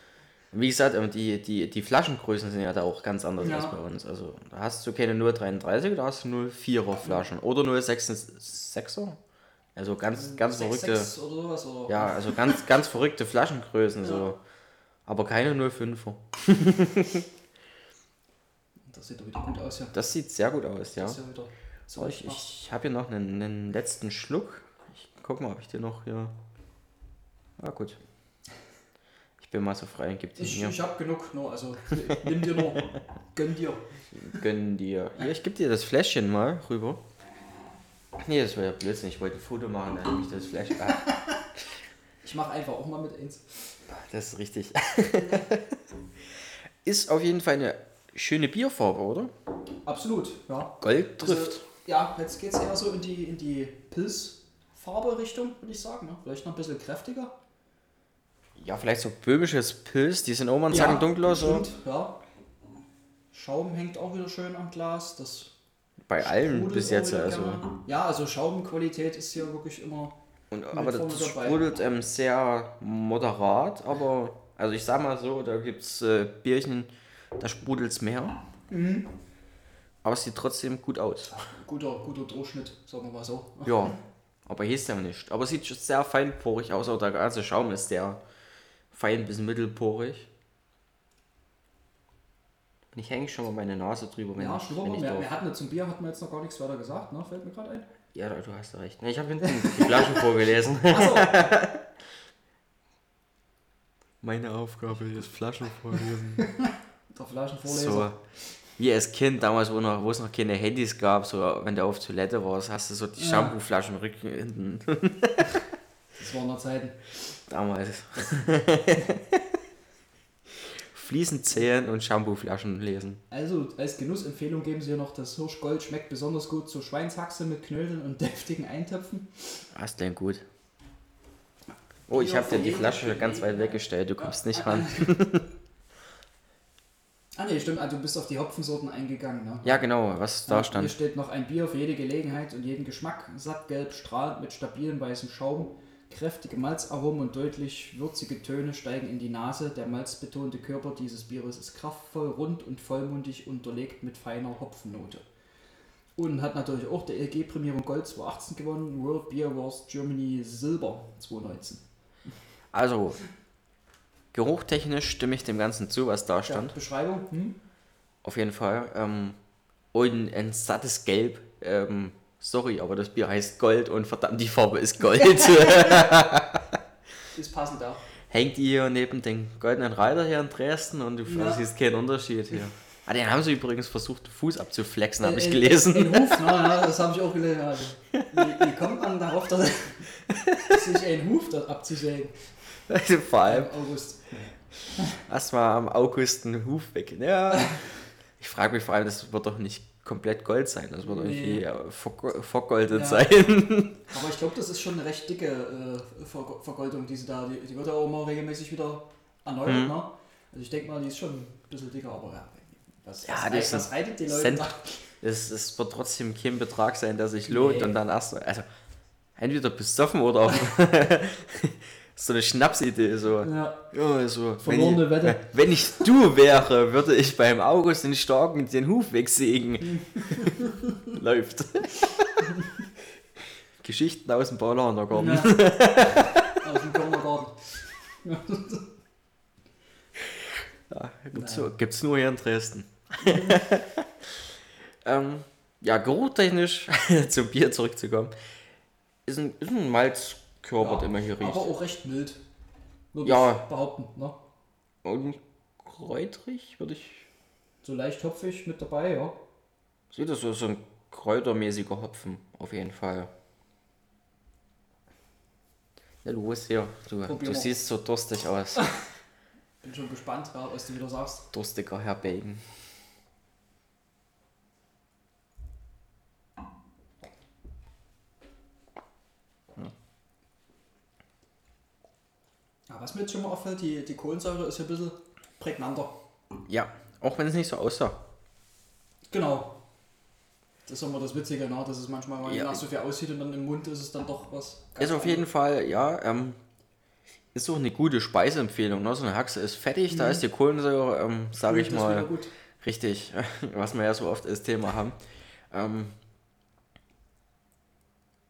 S1: Wie gesagt, ähm, die, die, die Flaschengrößen sind ja da auch ganz anders
S2: Ja.
S1: als bei uns. Also da hast du keine 0,33, da hast du 0,4er Flaschen oder 0,66er. Also ganz, ganz
S2: Sechs,
S1: verrückte,
S2: sechs oder sowas. Oder?
S1: ja, also ganz, ganz verrückte Flaschengrößen so. Aber keine 0,5er.
S2: Das sieht doch wieder gut aus, ja.
S1: Das sieht sehr gut aus, ja.
S2: Ja so
S1: ich ich habe hier noch einen, einen letzten Schluck. Ich guck mal, ob ich den noch hier. Ah, gut. Ich bin mal so frei und gib den
S2: ich, ich hab genug, nur, also nimm dir nur, gönn dir.
S1: Gönn dir. Hier, ich gebe dir das Fläschchen mal rüber. Ach nee, das war ja Blödsinn. Ich wollte ein Foto machen, dann nehme ich das Fläschchen. Ah,
S2: Ich mach einfach auch mal mit eins.
S1: das ist richtig. ist auf jeden Fall eine schöne Bierfarbe, oder?
S2: Absolut, ja.
S1: Gold trifft.
S2: Also, ja, jetzt geht's eher so in die, in die Pilzfarbe-Richtung, würde ich sagen. Ne? Vielleicht noch ein bisschen kräftiger.
S1: Ja, vielleicht so böhmisches Pilz. Die sind mal einen Zacken dunkler. So.
S2: ja. Schaum hängt auch wieder schön am Glas. Das
S1: Bei allen bis jetzt. Also.
S2: gerne. Ja, also Schaumqualität ist hier wirklich immer.
S1: Und, aber das sprudelt ähm, sehr moderat, aber also ich sag mal so, da gibt es äh, Bierchen, da sprudelt es mehr.
S2: Mhm.
S1: Aber es sieht trotzdem gut aus.
S2: Guter, guter Durchschnitt, sagen wir mal so.
S1: Ja, aber hieß ja nicht. Aber es sieht schon sehr feinporig aus, auch der ganze Schaum ist sehr fein bis mittelporig. Und ich hänge schon mal meine Nase drüber, wenn
S2: Ja,
S1: ich,
S2: schnurren
S1: wenn
S2: wir.
S1: ich
S2: Wir, hatten zum Bier, hatten wir jetzt noch gar nichts weiter gesagt, ne? Fällt mir gerade ein.
S1: Ja, du hast recht. Ich habe hinten die Flaschen vorgelesen.
S2: Achso,
S1: Meine Aufgabe ist Flaschen vorlesen.
S2: der Flaschenvorleser.
S1: So, wie als Kind damals, wo, noch, wo es noch keine Handys gab, so wenn du auf Toilette warst, hast du so die
S2: Ja.
S1: Shampooflaschen Rücken hinten.
S2: Das waren noch Zeiten.
S1: Damals. Fließen zählen und Shampooflaschen lesen.
S2: Also, als Genussempfehlung geben sie hier noch, das Hirschgold schmeckt besonders gut zur Schweinshaxe mit Knödeln und deftigen Eintöpfen.
S1: Das klingt gut. Oh, ich habe dir die Flasche ganz weit weggestellt, du kommst nicht ran.
S2: Ah ne, stimmt, also du bist auf die Hopfensorten eingegangen, ne?
S1: Ja, genau, was da
S2: Hier
S1: stand.
S2: steht noch ein Bier für jede Gelegenheit und jeden Geschmack. Sattgelb, strahlend mit stabilem weißem Schaum. Kräftige Malzaromen und deutlich würzige Töne steigen in die Nase. Der malzbetonte Körper dieses Bieres ist kraftvoll, rund und vollmundig unterlegt mit feiner Hopfennote. Und hat natürlich auch der LG-Prämierung Gold 2018 gewonnen, World Beer Wars Germany Silber 2019.
S1: Also, geruchtechnisch stimme ich dem Ganzen zu, was da
S2: Ja,
S1: stand.
S2: Beschreibung? Hm?
S1: Auf jeden Fall. Ähm, und ein sattes Gelb. Ähm, sorry, aber das Bier heißt Gold und verdammt, die Farbe ist Gold.
S2: Ist passend auch.
S1: Hängt hier neben den goldenen Reiter hier in Dresden und du
S2: Ja.
S1: siehst keinen Unterschied hier. Ah, den haben sie übrigens versucht, den Fuß abzuflexen, habe ich
S2: Äh,
S1: gelesen.
S2: Den Huf, na, ja, das habe ich auch gelesen. Also, wie, wie kommt man darauf, dass sich ein Huf dort abzusägen?
S1: Also vor allem
S2: Im August.
S1: erstmal am August einen Huf weg. Ja. Ich frage mich vor allem, das wird doch nicht komplett Gold sein. Das wird
S2: Nee.
S1: irgendwie äh, vergo- vergoldet
S2: Ja.
S1: sein.
S2: Aber ich glaube, das ist schon eine recht dicke äh, Ver Vergoldung, die sie da, die, die wird ja auch immer regelmäßig wieder erneuert,
S1: Mhm.
S2: ne? Also ich denke mal, die ist schon ein bisschen dicker, aber ja, was,
S1: Ja,
S2: was, was
S1: ein
S2: reitet die Leute
S1: Cent.
S2: da?
S1: Es, es wird trotzdem kein Betrag sein, der sich lohnt
S2: Nee.
S1: und dann erst also entweder besoffen oder auch so eine Schnapsidee so.
S2: Ja,
S1: Ja, so wenn, ich,
S2: Wette.
S1: wenn ich du wäre, würde ich beim August den Starken den Huf wegsägen. Läuft. Geschichten aus dem Paulanergarten.
S2: ja. aus dem Kindergarten.
S1: Ja, gibt's,
S2: Nein.
S1: nur, gibt's nur hier in Dresden. ähm, ja, geruchtechnisch zum Bier zurückzukommen, ist ein, ist ein Malzkörper,
S2: Ja,
S1: immer hier riecht.
S2: Aber auch recht mild. Würde
S1: Ja.
S2: ich behaupten, ne?
S1: Und kräutrig, würde ich.
S2: So leicht hopfig mit dabei, ja.
S1: Sieht das so, so ein kräutermäßiger Hopfen, auf jeden Fall. Na los, hier. Du,
S2: Probier
S1: du
S2: mal.
S1: siehst so durstig aus.
S2: Bin schon gespannt, was du wieder sagst.
S1: Durstiger Herr Bacon.
S2: Ja, was mir jetzt schon mal auffällt, die, die Kohlensäure ist ja ein bisschen prägnanter.
S1: Ja, auch wenn es nicht so aussah.
S2: Genau. Das ist immer das Witzige, ne? dass es manchmal mal
S1: Ja.
S2: nach so viel aussieht und dann im Mund ist es dann doch was.
S1: Ist auf jeden Fall, ja, ähm, ist auch eine gute Speiseempfehlung. Ne? So eine Haxe ist fettig, da ist die Kohlensäure, ähm, sage ich mal, richtig, was wir ja so oft als Thema haben. Ähm,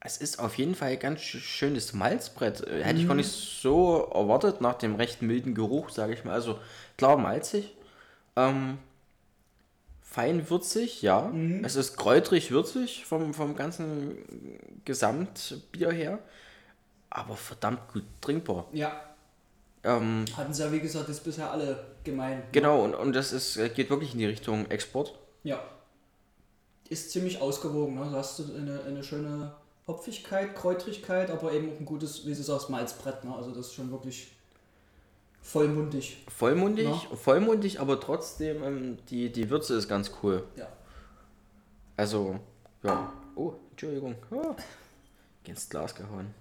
S1: es ist auf jeden Fall ein ganz sch- schönes Malzbrett. Äh, Hätte ich gar nicht so erwartet nach dem recht milden Geruch, sage ich mal. Also klar malzig, ähm, fein würzig, ja. Es ist kräutrig würzig vom, vom ganzen Gesamtbier her, aber verdammt gut trinkbar.
S2: Ja,
S1: Ähm,
S2: hatten sie ja wie gesagt das bisher alle gemein. ne?
S1: genau, und, und das ist, äh, geht wirklich in die Richtung Export.
S2: Ja. Ist ziemlich ausgewogen. Ne? Da hast du eine, eine schöne Hopfigkeit, Kräutrigkeit, aber eben auch ein gutes, wie du sagst, Malzbrett. Ne? Also das ist schon wirklich vollmundig.
S1: Vollmundig,
S2: Ja.
S1: vollmundig, aber trotzdem ähm, die, die Würze ist ganz cool.
S2: Ja.
S1: Also, ja. Oh, Entschuldigung. Oh. Ins Glas gehauen.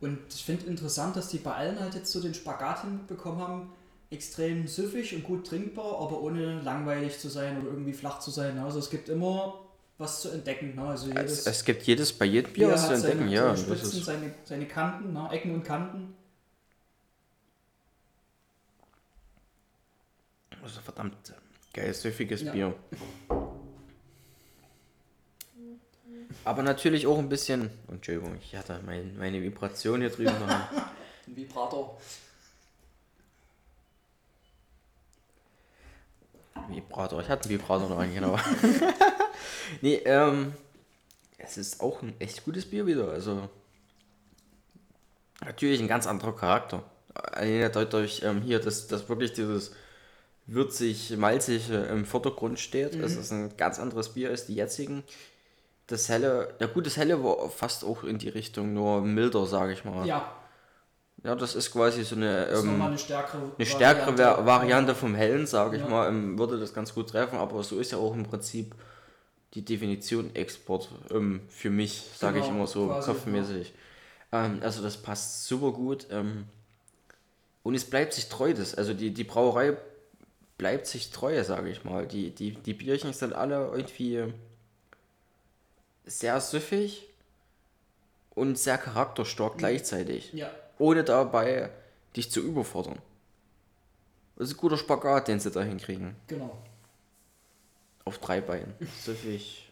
S2: Und ich finde interessant, dass die bei allen halt jetzt so den Spagat hinbekommen haben, extrem süffig und gut trinkbar, aber ohne langweilig zu sein oder irgendwie flach zu sein. Also es gibt immer was zu entdecken. Ne? Also jedes
S1: Es, es gibt jedes bei jedem Bier was zu entdecken,
S2: seine,
S1: ja.
S2: seine
S1: Das
S2: Spitzen,
S1: ist,
S2: seine, seine Kanten, ne? Ecken und Kanten.
S1: das ist ein verdammt geil, süffiges
S2: Ja.
S1: Bier. Aber natürlich auch ein bisschen. Entschuldigung, ich hatte mein, meine Vibration hier drüben noch.
S2: Ein Vibrator.
S1: Vibrator, ich hatte einen Vibrator noch an, genau. nee, ähm, es ist auch ein echt gutes Bier wieder, also natürlich ein ganz anderer Charakter. Alleine dadurch ähm, hier, dass, dass wirklich dieses würzig, malzige im Vordergrund steht. Es ist ein ganz anderes Bier als die jetzigen. Das helle, ja gut, das helle war fast auch in die Richtung, nur milder, sage ich mal. Ja,
S2: Ja,
S1: das ist quasi so eine,
S2: das ist
S1: ähm,
S2: nochmal eine stärkere
S1: eine stärkere Variante, Variante vom Hellen, sage ich
S2: Ja.
S1: mal, ähm, würde das ganz gut treffen, aber so ist ja auch im Prinzip die Definition Export ähm, für mich, sage ich
S2: Genau,
S1: immer so kopfmäßig. Ähm, also das passt super gut ähm, und es bleibt sich treu, das, also die, die Brauerei bleibt sich treu, sage ich mal. Die, die, die Bierchen sind alle irgendwie sehr süffig und sehr charakterstark gleichzeitig
S2: Ja,
S1: ohne dabei dich zu überfordern. Das ist ein guter Spagat, den sie da hinkriegen.
S2: genau.
S1: Auf drei Beinen. Süffig.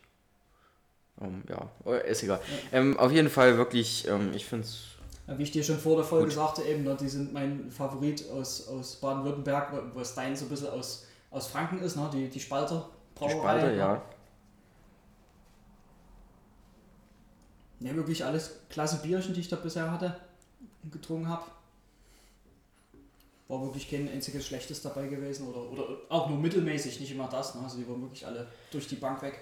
S1: Ähm, ja, oh, ist egal. Ähm, auf jeden Fall wirklich, ähm, ich finde es.
S2: Ja, Wie ich dir schon vor der Folge
S1: Gut.
S2: sagte, eben, ne, die sind mein Favorit aus, aus Baden-Württemberg, es dein so ein bisschen aus, aus Franken ist, ne? die, die Spalter
S1: Die
S2: Brauerei.
S1: Spalte,
S2: ne?
S1: ja.
S2: Ja, wirklich alles klasse Bierchen, die ich da bisher hatte und getrunken habe. War wirklich kein einziges Schlechtes dabei gewesen oder, oder auch nur mittelmäßig, nicht immer das. Ne? Also die waren wirklich alle durch die Bank weg.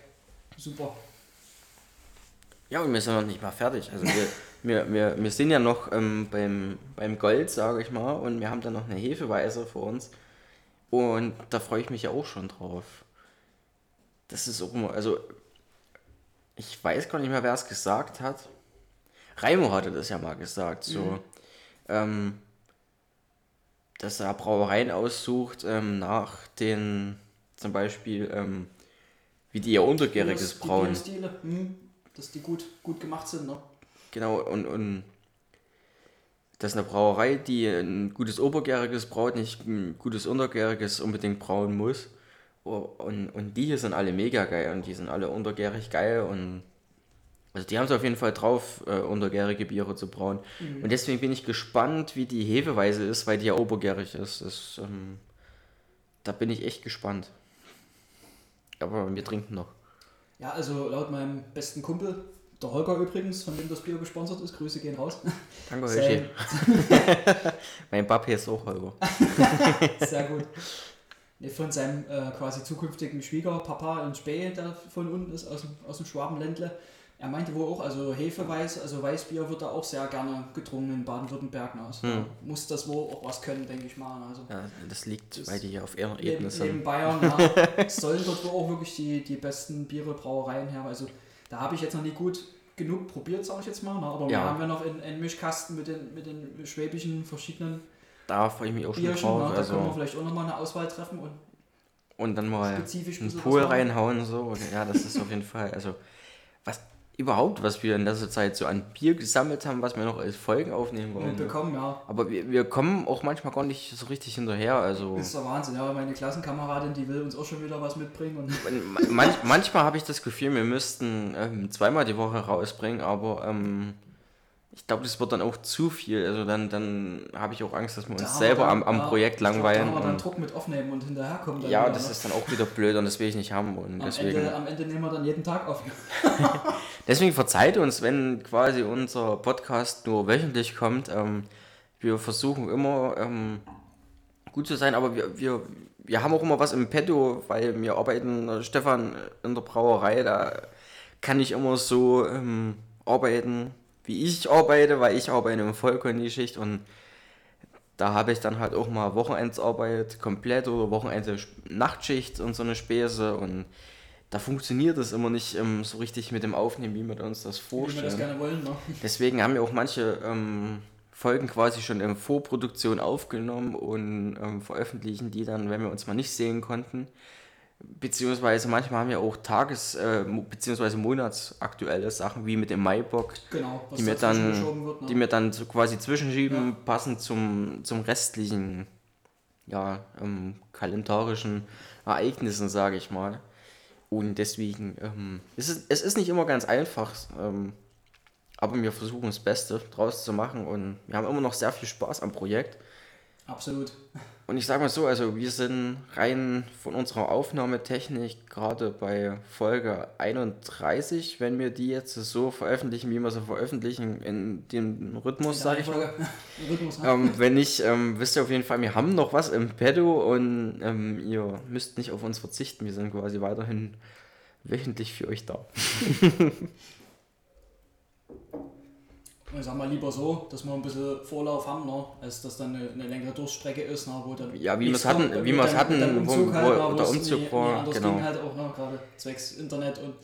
S2: Super.
S1: Ja, und wir sind noch nicht mal fertig. Also wir, wir, wir, wir sind ja noch ähm, beim, beim Gold, sage ich mal, und wir haben dann noch eine Hefeweise vor uns. Und da freue ich mich ja auch schon drauf. Das ist auch immer, also ich weiß gar nicht mehr, wer es gesagt hat. Raimo hatte das ja mal gesagt, so, mhm. ähm, dass er Brauereien aussucht ähm, nach den, zum Beispiel, ähm, wie die ihr untergäriges brauen.
S2: Die Stile, hm, dass die gut, gut gemacht sind, ne?
S1: Genau, und, und dass eine Brauerei, die ein gutes obergäriges braut, nicht ein gutes untergäriges unbedingt brauen muss. Und, und die hier sind alle mega geil und die sind alle untergärig geil und also die haben es auf jeden Fall drauf, äh, untergärige Biere zu brauen. Mhm. Und deswegen bin ich gespannt, wie die Hefeweise ist, weil die ja obergärig ist. Das, ähm, da bin ich echt gespannt. Aber wir trinken noch.
S2: Ja, also laut meinem besten Kumpel, der Holger übrigens, von dem das Bier gesponsert ist, Grüße gehen raus.
S1: Danke, Holgi. mein Papi ist auch Holger.
S2: Sehr gut. Von seinem äh, quasi zukünftigen Schwiegerpapa in Spee, der von unten ist, aus dem, aus dem Schwabenländle er meinte wohl auch, also Hefeweiß, also Weißbier wird da auch sehr gerne getrunken in Baden-Württemberg. Ne? Also hm. da muss das wohl auch was können, denke ich mal. Also
S1: ja, das liegt, die hier auf ihrer Ebene sind.
S2: Neben Bayern ja, sollen dort wohl auch wirklich die, die besten Biere, Brauereien her. Also da habe ich jetzt noch nie gut genug probiert, sage ich jetzt mal. Ne? Aber ja. wir haben ja noch einen Mischkasten mit den, mit den schwäbischen verschiedenen
S1: Da freue ich mich auch schon Bierchen, drauf.
S2: Ne? Da also können wir vielleicht auch nochmal eine Auswahl treffen und
S1: und dann mal einen Pool reinhauen so. Ja, das ist auf jeden Fall, also was überhaupt, was wir in letzter Zeit so an Bier gesammelt haben, was wir noch als Folgen aufnehmen wollen.
S2: Bekommen, ja.
S1: Aber wir, wir kommen auch manchmal gar nicht so richtig hinterher. Also
S2: das ist der Wahnsinn, ja. Meine Klassenkameradin, die will uns auch schon wieder was mitbringen.
S1: Und Man, manchmal habe ich das Gefühl, wir müssten ähm, zweimal die Woche rausbringen, aber ähm, ich glaube, das wird dann auch zu viel. Also dann, dann habe ich auch Angst, dass wir uns da selber dann, am, am ja, Projekt langweilen.
S2: Glaub, da haben wir dann Druck mit aufnehmen und hinterherkommen.
S1: ja, wieder, das ne? ist dann auch wieder blöd und das will ich nicht haben. Und
S2: am,
S1: deswegen,
S2: Ende, am Ende nehmen wir dann jeden Tag auf.
S1: deswegen verzeiht uns, wenn quasi unser Podcast nur wöchentlich kommt. Ähm, wir versuchen immer ähm, gut zu sein, aber wir, wir, wir haben auch immer was im Petto, weil wir arbeiten, äh, Stefan, in der Brauerei, da kann ich immer so ähm, arbeiten wie ich arbeite, weil ich arbeite im Vollkondieschicht und da habe ich dann halt auch mal Wochenendsarbeit komplett oder Wochenende Nachtschicht und so eine Späße und da funktioniert es immer nicht ähm, so richtig mit dem Aufnehmen, wie wir uns das vorstellen. Wie wir das
S2: gerne wollen, ne?
S1: Deswegen haben wir auch manche ähm, Folgen quasi schon in Vorproduktion aufgenommen und ähm, veröffentlichen die dann, wenn wir uns mal nicht sehen konnten. Beziehungsweise manchmal haben wir auch Tages- äh, bzw. Monatsaktuelle Sachen, wie mit dem Maibock,
S2: genau,
S1: die, mir dann, wird, ne? die mir dann so quasi zwischenschieben, ja. passend zum, zum restlichen, ja, ähm, kalendarischen Ereignissen, sage ich mal. Und deswegen, ähm, es, ist, es ist nicht immer ganz einfach, ähm, aber wir versuchen das Beste draus zu machen und wir haben immer noch sehr viel Spaß am Projekt.
S2: Absolut.
S1: Und ich sage mal so, also wir sind rein von unserer Aufnahmetechnik gerade bei Folge 31, wenn wir die jetzt so veröffentlichen, wie wir sie veröffentlichen, in dem Rhythmus, sage ich mal. Rhythmus, ähm, wenn nicht, ähm, wisst ihr auf jeden Fall, wir haben noch was im Pedo und ähm, ihr müsst nicht auf uns verzichten. Wir sind quasi weiterhin wöchentlich für euch da.
S2: ich sag mal lieber so, dass wir ein bisschen Vorlauf haben, ne, als dass dann eine, eine längere Durchstrecke ist, ne, wo dann.
S1: Ja, wie wir es hatten, wie wir es hatten,
S2: der Umzug, halt, wo,
S1: wo der Umzug nie, war.
S2: Nie genau. ging halt auch, ne, gerade zwecks Internet und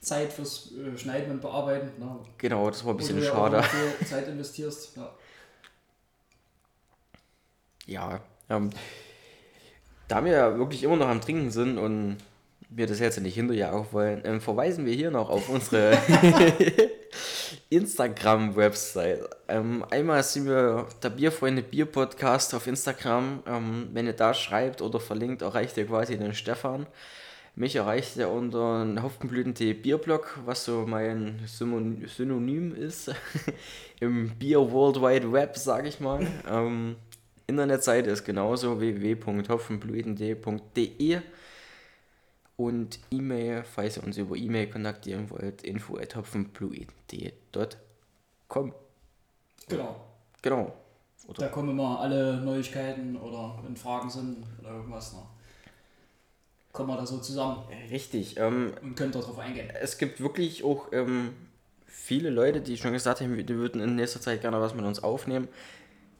S2: Zeit fürs äh, Schneiden und Bearbeiten. Ne,
S1: genau, das war ein bisschen schade.
S2: Wo du viel Zeit investierst, ja.
S1: Ja, ähm, da wir ja wirklich immer noch am Trinken sind und wir das jetzt nicht hinterjagen wollen, ähm, verweisen wir hier noch auf unsere Instagram-Website. Ähm, einmal sind wir der Bierfreunde Bier Podcast auf Instagram. Ähm, wenn ihr da schreibt oder verlinkt, erreicht ihr quasi den Stefan. Mich erreicht ihr unter Hopfenblüten.de Bierblog, was so mein Synonym ist im Bier World Wide Web, sag ich mal. Ähm, Internetseite ist genauso www.hopfenblüten.de und E-Mail, falls ihr uns über E-Mail kontaktieren wollt, info at hopfenbluid.com.
S2: Genau.
S1: Genau.
S2: Da kommen immer alle Neuigkeiten oder wenn Fragen sind oder irgendwas. Ne? Kommen wir da so zusammen
S1: Richtig. Ähm,
S2: und können darauf eingehen.
S1: es gibt wirklich auch ähm, viele Leute, die schon gesagt haben, die würden in nächster Zeit gerne was mit uns aufnehmen.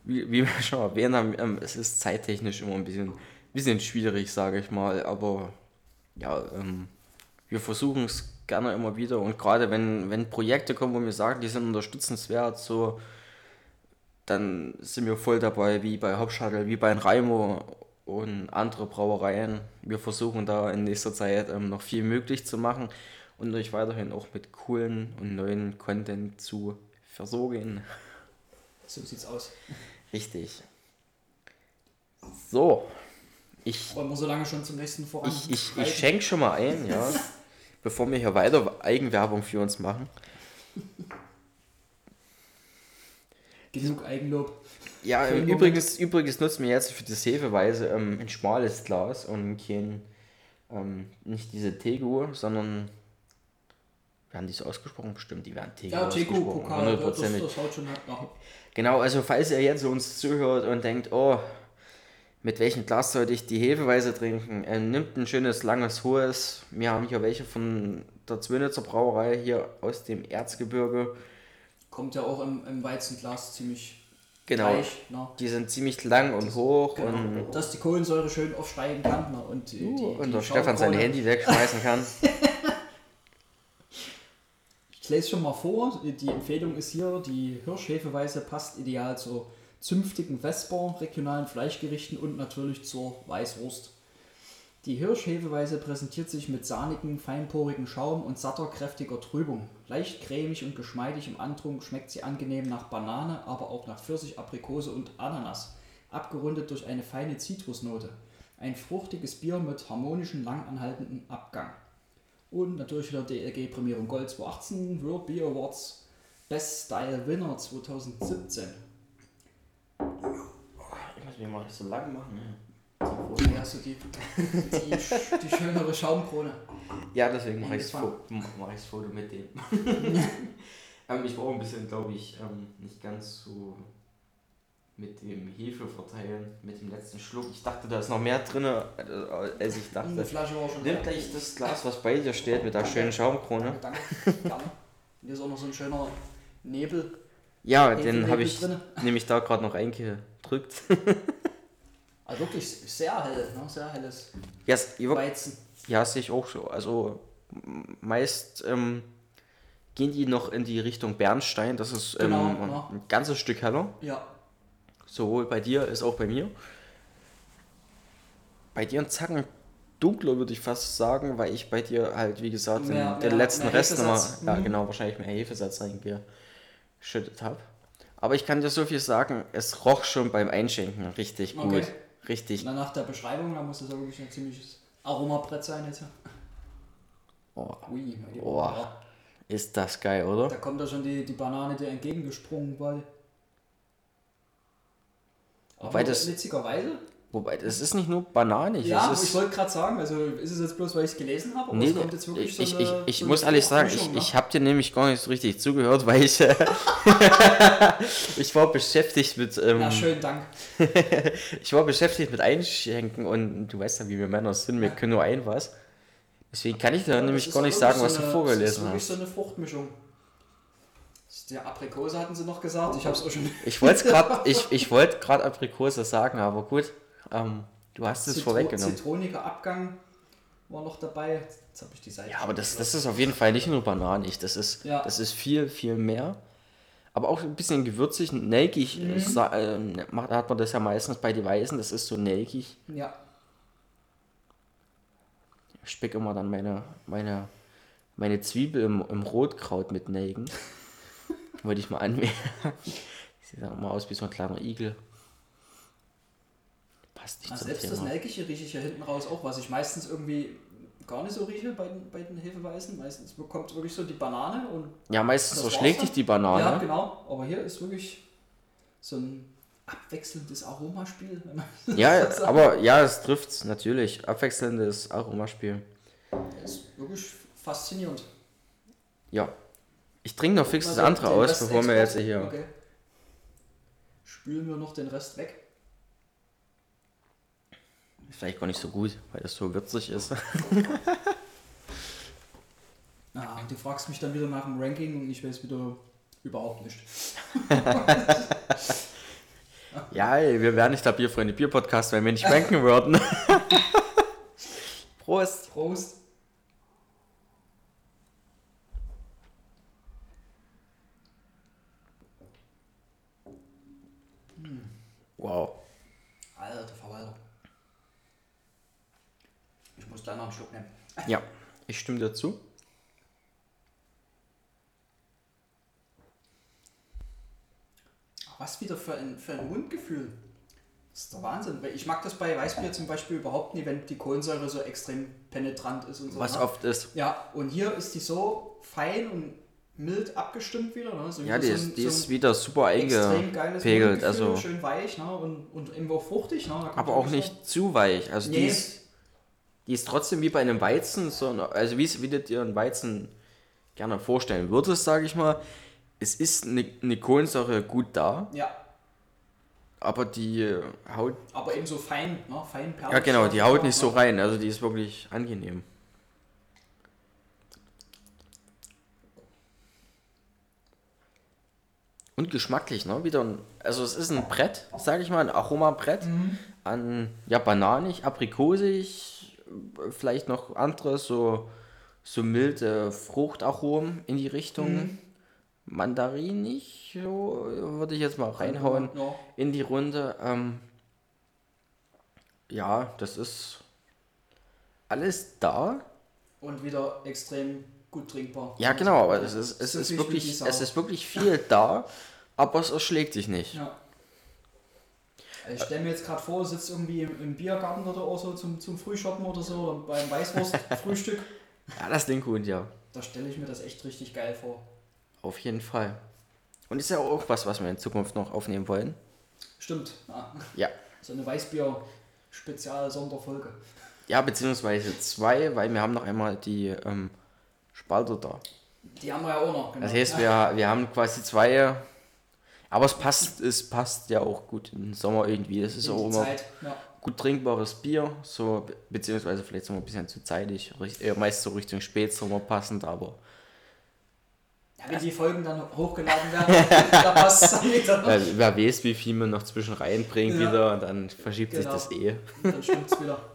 S1: Wie, wie wir schon erwähnt haben, ähm, es ist zeittechnisch immer ein bisschen, bisschen schwierig, sage ich mal. Aber ja, ähm, wir versuchen es gerne immer wieder. Und gerade wenn, wenn Projekte kommen, wo wir sagen, die sind unterstützenswert, so, dann sind wir voll dabei, wie bei Hauptschattel, wie bei Raimo und andere Brauereien. Wir versuchen da in nächster Zeit ähm, noch viel möglich zu machen und euch weiterhin auch mit coolen und neuen Content zu versorgen.
S2: So sieht's aus.
S1: Richtig. So, ich,
S2: Wollen wir so lange schon zum nächsten voran?
S1: ich, ich, ich schenke schon mal ein, ja, bevor wir hier weiter Eigenwerbung für uns machen.
S2: Genug Eigenlob.
S1: Ja, übrigens, übrigens nutzen wir jetzt für das Hefeweise ähm, ein schmales Glas und kein, ähm, nicht diese Tego, sondern, werden die so ausgesprochen? Bestimmt, die werden Tego
S2: Ja,
S1: ausgesprochen,
S2: Pokal, das, das,
S1: hundertprozentig.
S2: das haut schon nach.
S1: Genau, also falls ihr jetzt uns zuhört und denkt, oh, mit welchem Glas sollte ich die Hefeweise trinken? Äh, nimmt ein schönes, langes, hohes. Wir haben hier welche von der Zwinitzer Brauerei hier aus dem Erzgebirge.
S2: Kommt ja auch im, im Weizenglas ziemlich
S1: Genau.
S2: gleich. Ne?
S1: Die sind ziemlich lang und hoch und,
S2: Genau. Dass die Kohlensäure schön aufsteigen kann ne? und die, die,
S1: und der Stefan sein Handy wegschmeißen kann.
S2: Ich lese schon mal vor. Die Empfehlung ist hier, die Hirschhefeweise passt ideal zur zünftigen Vesper, regionalen Fleischgerichten und natürlich zur Weißwurst. Die Hirschhefeweise präsentiert sich mit sahnigem, feinporigen Schaum und satter, kräftiger Trübung. Leicht cremig und geschmeidig im Antrunk schmeckt sie angenehm nach Banane, aber auch nach Pfirsich, Aprikose und Ananas, abgerundet durch eine feine Zitrusnote. Ein fruchtiges Bier mit harmonischen, langanhaltenden Abgang. Und natürlich wieder DLG Prämierung Gold 2018, World Beer Awards Best Style Winner 2017.
S1: Ich muss mir mal nicht so lang machen.
S2: Hier hast du die, die, die schönere Schaumkrone.
S1: Ja, deswegen mache ich das. Foto, mach Foto mit dem. ähm, ich brauche ein bisschen, glaube ich, ähm, nicht ganz so mit dem Hefe verteilen, mit dem letzten Schluck. Ich dachte, da ist noch mehr drin, als ich
S2: Die
S1: dachte.
S2: Flasche war schon
S1: Nimm gleich das Glas, was bei dir steht, mit der schönen Schaumkrone.
S2: Danke, danke. Gerne. Hier ist auch noch so ein schöner Nebel.
S1: Ja, den habe ich nämlich da gerade noch eingedrückt.
S2: Also wirklich sehr hell, ne? sehr helles
S1: ja, s- ja,
S2: Weizen.
S1: ja, sehe ich auch so. Also meist ähm, gehen die noch in die Richtung Bernstein. Das ist ähm,
S2: Genau, ja.
S1: ein ganzes Stück heller.
S2: Ja,
S1: Sowohl bei dir als auch bei mir. Bei dir ein Zacken dunkler, würde ich fast sagen, weil ich bei dir halt, wie gesagt,
S2: Mehr-
S1: den, den
S2: mehr-
S1: letzten
S2: mehr
S1: Rest nochmal, ja
S2: Mhm.
S1: genau, wahrscheinlich mehr Hefesatz reingeschüttet habe. Aber ich kann dir so viel sagen, es roch schon beim Einschenken richtig
S2: Okay.
S1: gut. Richtig.
S2: und nach der Beschreibung, da muss das ja wirklich ein ziemliches Aromabrett sein jetzt.
S1: Oh,
S2: Ui,
S1: Oh. ist das geil, oder?
S2: Da kommt ja schon die, die Banane dir entgegengesprungen, weil. Aber
S1: das-
S2: witzigerweise.
S1: Wobei, es ist nicht nur bananig.
S2: Ja,
S1: es
S2: ich
S1: ist,
S2: wollte gerade sagen, also ist es jetzt bloß, weil ich es gelesen habe,
S1: Nee,
S2: es kommt jetzt wirklich
S1: ich,
S2: so eine,
S1: ich, ich
S2: so
S1: muss ehrlich sagen, ich, ich
S2: ne?
S1: habe dir nämlich gar nicht so richtig zugehört, weil ich, äh, ich war beschäftigt mit, ähm,
S2: Na, schön, Dank.
S1: ich war beschäftigt mit Einschenken und du weißt ja, wie wir Männer sind, wir können nur ein was. Deswegen kann ich dir
S2: Ja,
S1: nämlich
S2: das ist
S1: gar nicht sagen, was
S2: so
S1: du
S2: eine-
S1: vorgelesen
S2: Das ist wirklich
S1: hast.
S2: so eine Fruchtmischung. Der Aprikose hatten sie noch gesagt, ich habe es auch schon.
S1: Ich wollte gerade, ich, ich wollte gerade Aprikose sagen, aber gut, ähm, du hast es
S2: Zitro-
S1: vorweggenommen.
S2: Zitroniger Abgang war noch dabei. Jetzt habe ich die Seite.
S1: Ja, aber das, das ist auf jeden Fall nicht nur bananig, das ist,
S2: Ja.
S1: das ist viel, viel mehr. Aber auch ein bisschen gewürzig, nelkig,
S2: Mhm.
S1: äh, sa- äh, macht- hat man das ja meistens bei den Weißen, das ist so nelkig.
S2: Ja,
S1: Ich spick immer dann meine, meine, meine Zwiebel im, im Rotkraut mit Nelken. Wollte ich mal anmerken. Sieht auch mal aus wie so ein kleiner Igel. Passt nicht
S2: also selbst das
S1: Thema.
S2: Nelkige rieche ich ja hinten raus auch, was ich meistens irgendwie gar nicht so rieche bei den, bei den Hefeweißen. Meistens bekommt wirklich so die Banane und
S1: Ja, meistens
S2: Das
S1: verschlägt
S2: dann?
S1: dich die Banane.
S2: Ja, genau. Aber hier ist wirklich so ein abwechselndes Aromaspiel.
S1: Ja,
S2: so
S1: aber ja, es trifft natürlich. Abwechselndes Aromaspiel.
S2: Das ist wirklich faszinierend.
S1: Ja. Ich trinke noch fix das andere aus, bevor wir jetzt hier.
S2: Okay. spülen wir noch den Rest weg.
S1: Vielleicht gar nicht so gut, weil das so würzig ist.
S2: Ah, du fragst mich dann wieder nach dem Ranking und ich weiß wieder überhaupt nicht.
S1: ja, ey, wir wären nicht der Bierfreunde Bier-Podcast, wenn wir nicht ranken würden. Prost!
S2: Prost!
S1: Wow.
S2: Ich muss gleich noch einen Schluck nehmen.
S1: Ja, ich stimme dazu.
S2: Was wieder für ein, für ein Mundgefühl. Das ist der Wahnsinn. Weil ich mag das bei Weißbier zum Beispiel überhaupt nicht, wenn die Kohlensäure so extrem penetrant ist und so.
S1: Was
S2: ne?
S1: oft ist.
S2: Ja, und hier ist die so fein und mild abgestimmt wieder. Ne? So
S1: Ja, die
S2: so ein-
S1: ist, die
S2: so
S1: ist
S2: ein
S1: wieder super eingepegelt. Also,
S2: schön weich ne? und, und auch fruchtig. Ne?
S1: Aber auch nicht zu weich. Also die
S2: Nee.
S1: ist, die ist trotzdem wie bei einem Weizen, so, also wie, wie du dir einen Weizen gerne vorstellen würdest, sage ich mal. Es ist eine, eine Kohlensäure gut da,
S2: ja,
S1: aber die haut,
S2: aber eben so fein, ne? fein
S1: ja genau, die haut nicht so rein. Also die ist wirklich angenehm. Und geschmacklich, ne? Wieder ein, also es ist ein Brett, sage ich mal, ein Aromabrett an ja bananig, aprikosig, äh, vielleicht noch andere so so milde Fruchtaromen in die Richtung. Mandarinig, so würde ich jetzt mal reinhauen
S2: Ja.
S1: in die Runde. Ähm, ja, das ist alles da.
S2: Und wieder extrem gut trinkbar.
S1: Ja, genau, aber es ist, es ist wirklich, es ist wirklich viel da, aber es erschlägt sich nicht.
S2: Ja. Also Ich stelle mir jetzt gerade vor, sitzt irgendwie im, im Biergarten oder auch so zum, zum Frühschoppen oder so oder beim Weißwurstfrühstück.
S1: Ja, das klingt gut, ja.
S2: Da stelle ich mir das echt richtig geil vor.
S1: Auf jeden Fall. Und ist ja auch was, was wir in Zukunft noch aufnehmen wollen.
S2: Stimmt. Ja.
S1: Ja.
S2: So eine Weißbier-Spezial-Sonderfolge.
S1: Ja, beziehungsweise zwei, weil wir haben noch einmal die ähm, Spalter da.
S2: Die haben wir ja auch noch. Genau.
S1: Das heißt, wir, wir haben quasi zwei. Aber es passt, es passt ja auch gut im Sommer irgendwie. Es ist
S2: In
S1: auch immer
S2: Zeit. Ja.
S1: gut trinkbares Bier, so be- beziehungsweise vielleicht so ein bisschen zu zeitig, meist so Richtung Spätsommer passend, aber
S2: ja, wenn die Folgen dann hochgeladen werden, da passt es dann wieder.
S1: wer weiß, wie viel man noch zwischen reinbringt
S2: Ja.
S1: wieder, dann verschiebt sich
S2: Genau.
S1: das eh.
S2: Dann stimmt's wieder.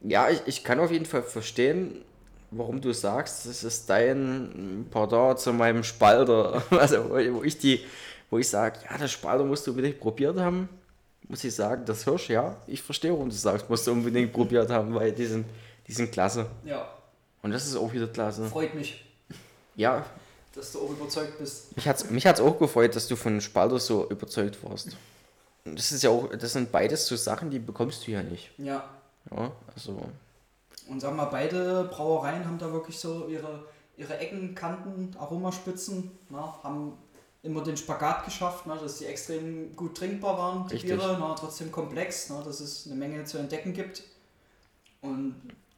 S1: Ja, ich, ich kann auf jeden Fall verstehen, warum du sagst, das ist dein Pardon zu meinem Spalter. Also, wo ich die, wo ich sage, ja, das Spalter musst du unbedingt probiert haben, muss ich sagen, das Hirsch, ja, ich verstehe, warum du sagst, musst du unbedingt probiert haben, weil die sind, die sind klasse.
S2: Ja,
S1: Und das ist auch wieder klasse.
S2: freut mich,
S1: Ja,
S2: dass du auch überzeugt bist.
S1: mich hat's, mich hat's auch gefreut, dass du von Spalter so überzeugt warst. Das ist ja auch, das sind beides so Sachen, die bekommst du ja nicht.
S2: Ja.
S1: Ja, also,
S2: Und sag mal, beide Brauereien haben da wirklich so ihre, ihre Ecken, Kanten, Aromaspitzen, na, haben immer den Spagat geschafft, na, dass die extrem gut trinkbar waren, die
S1: Richtig.
S2: Biere, na, trotzdem komplex, na, dass es eine Menge zu entdecken gibt. Und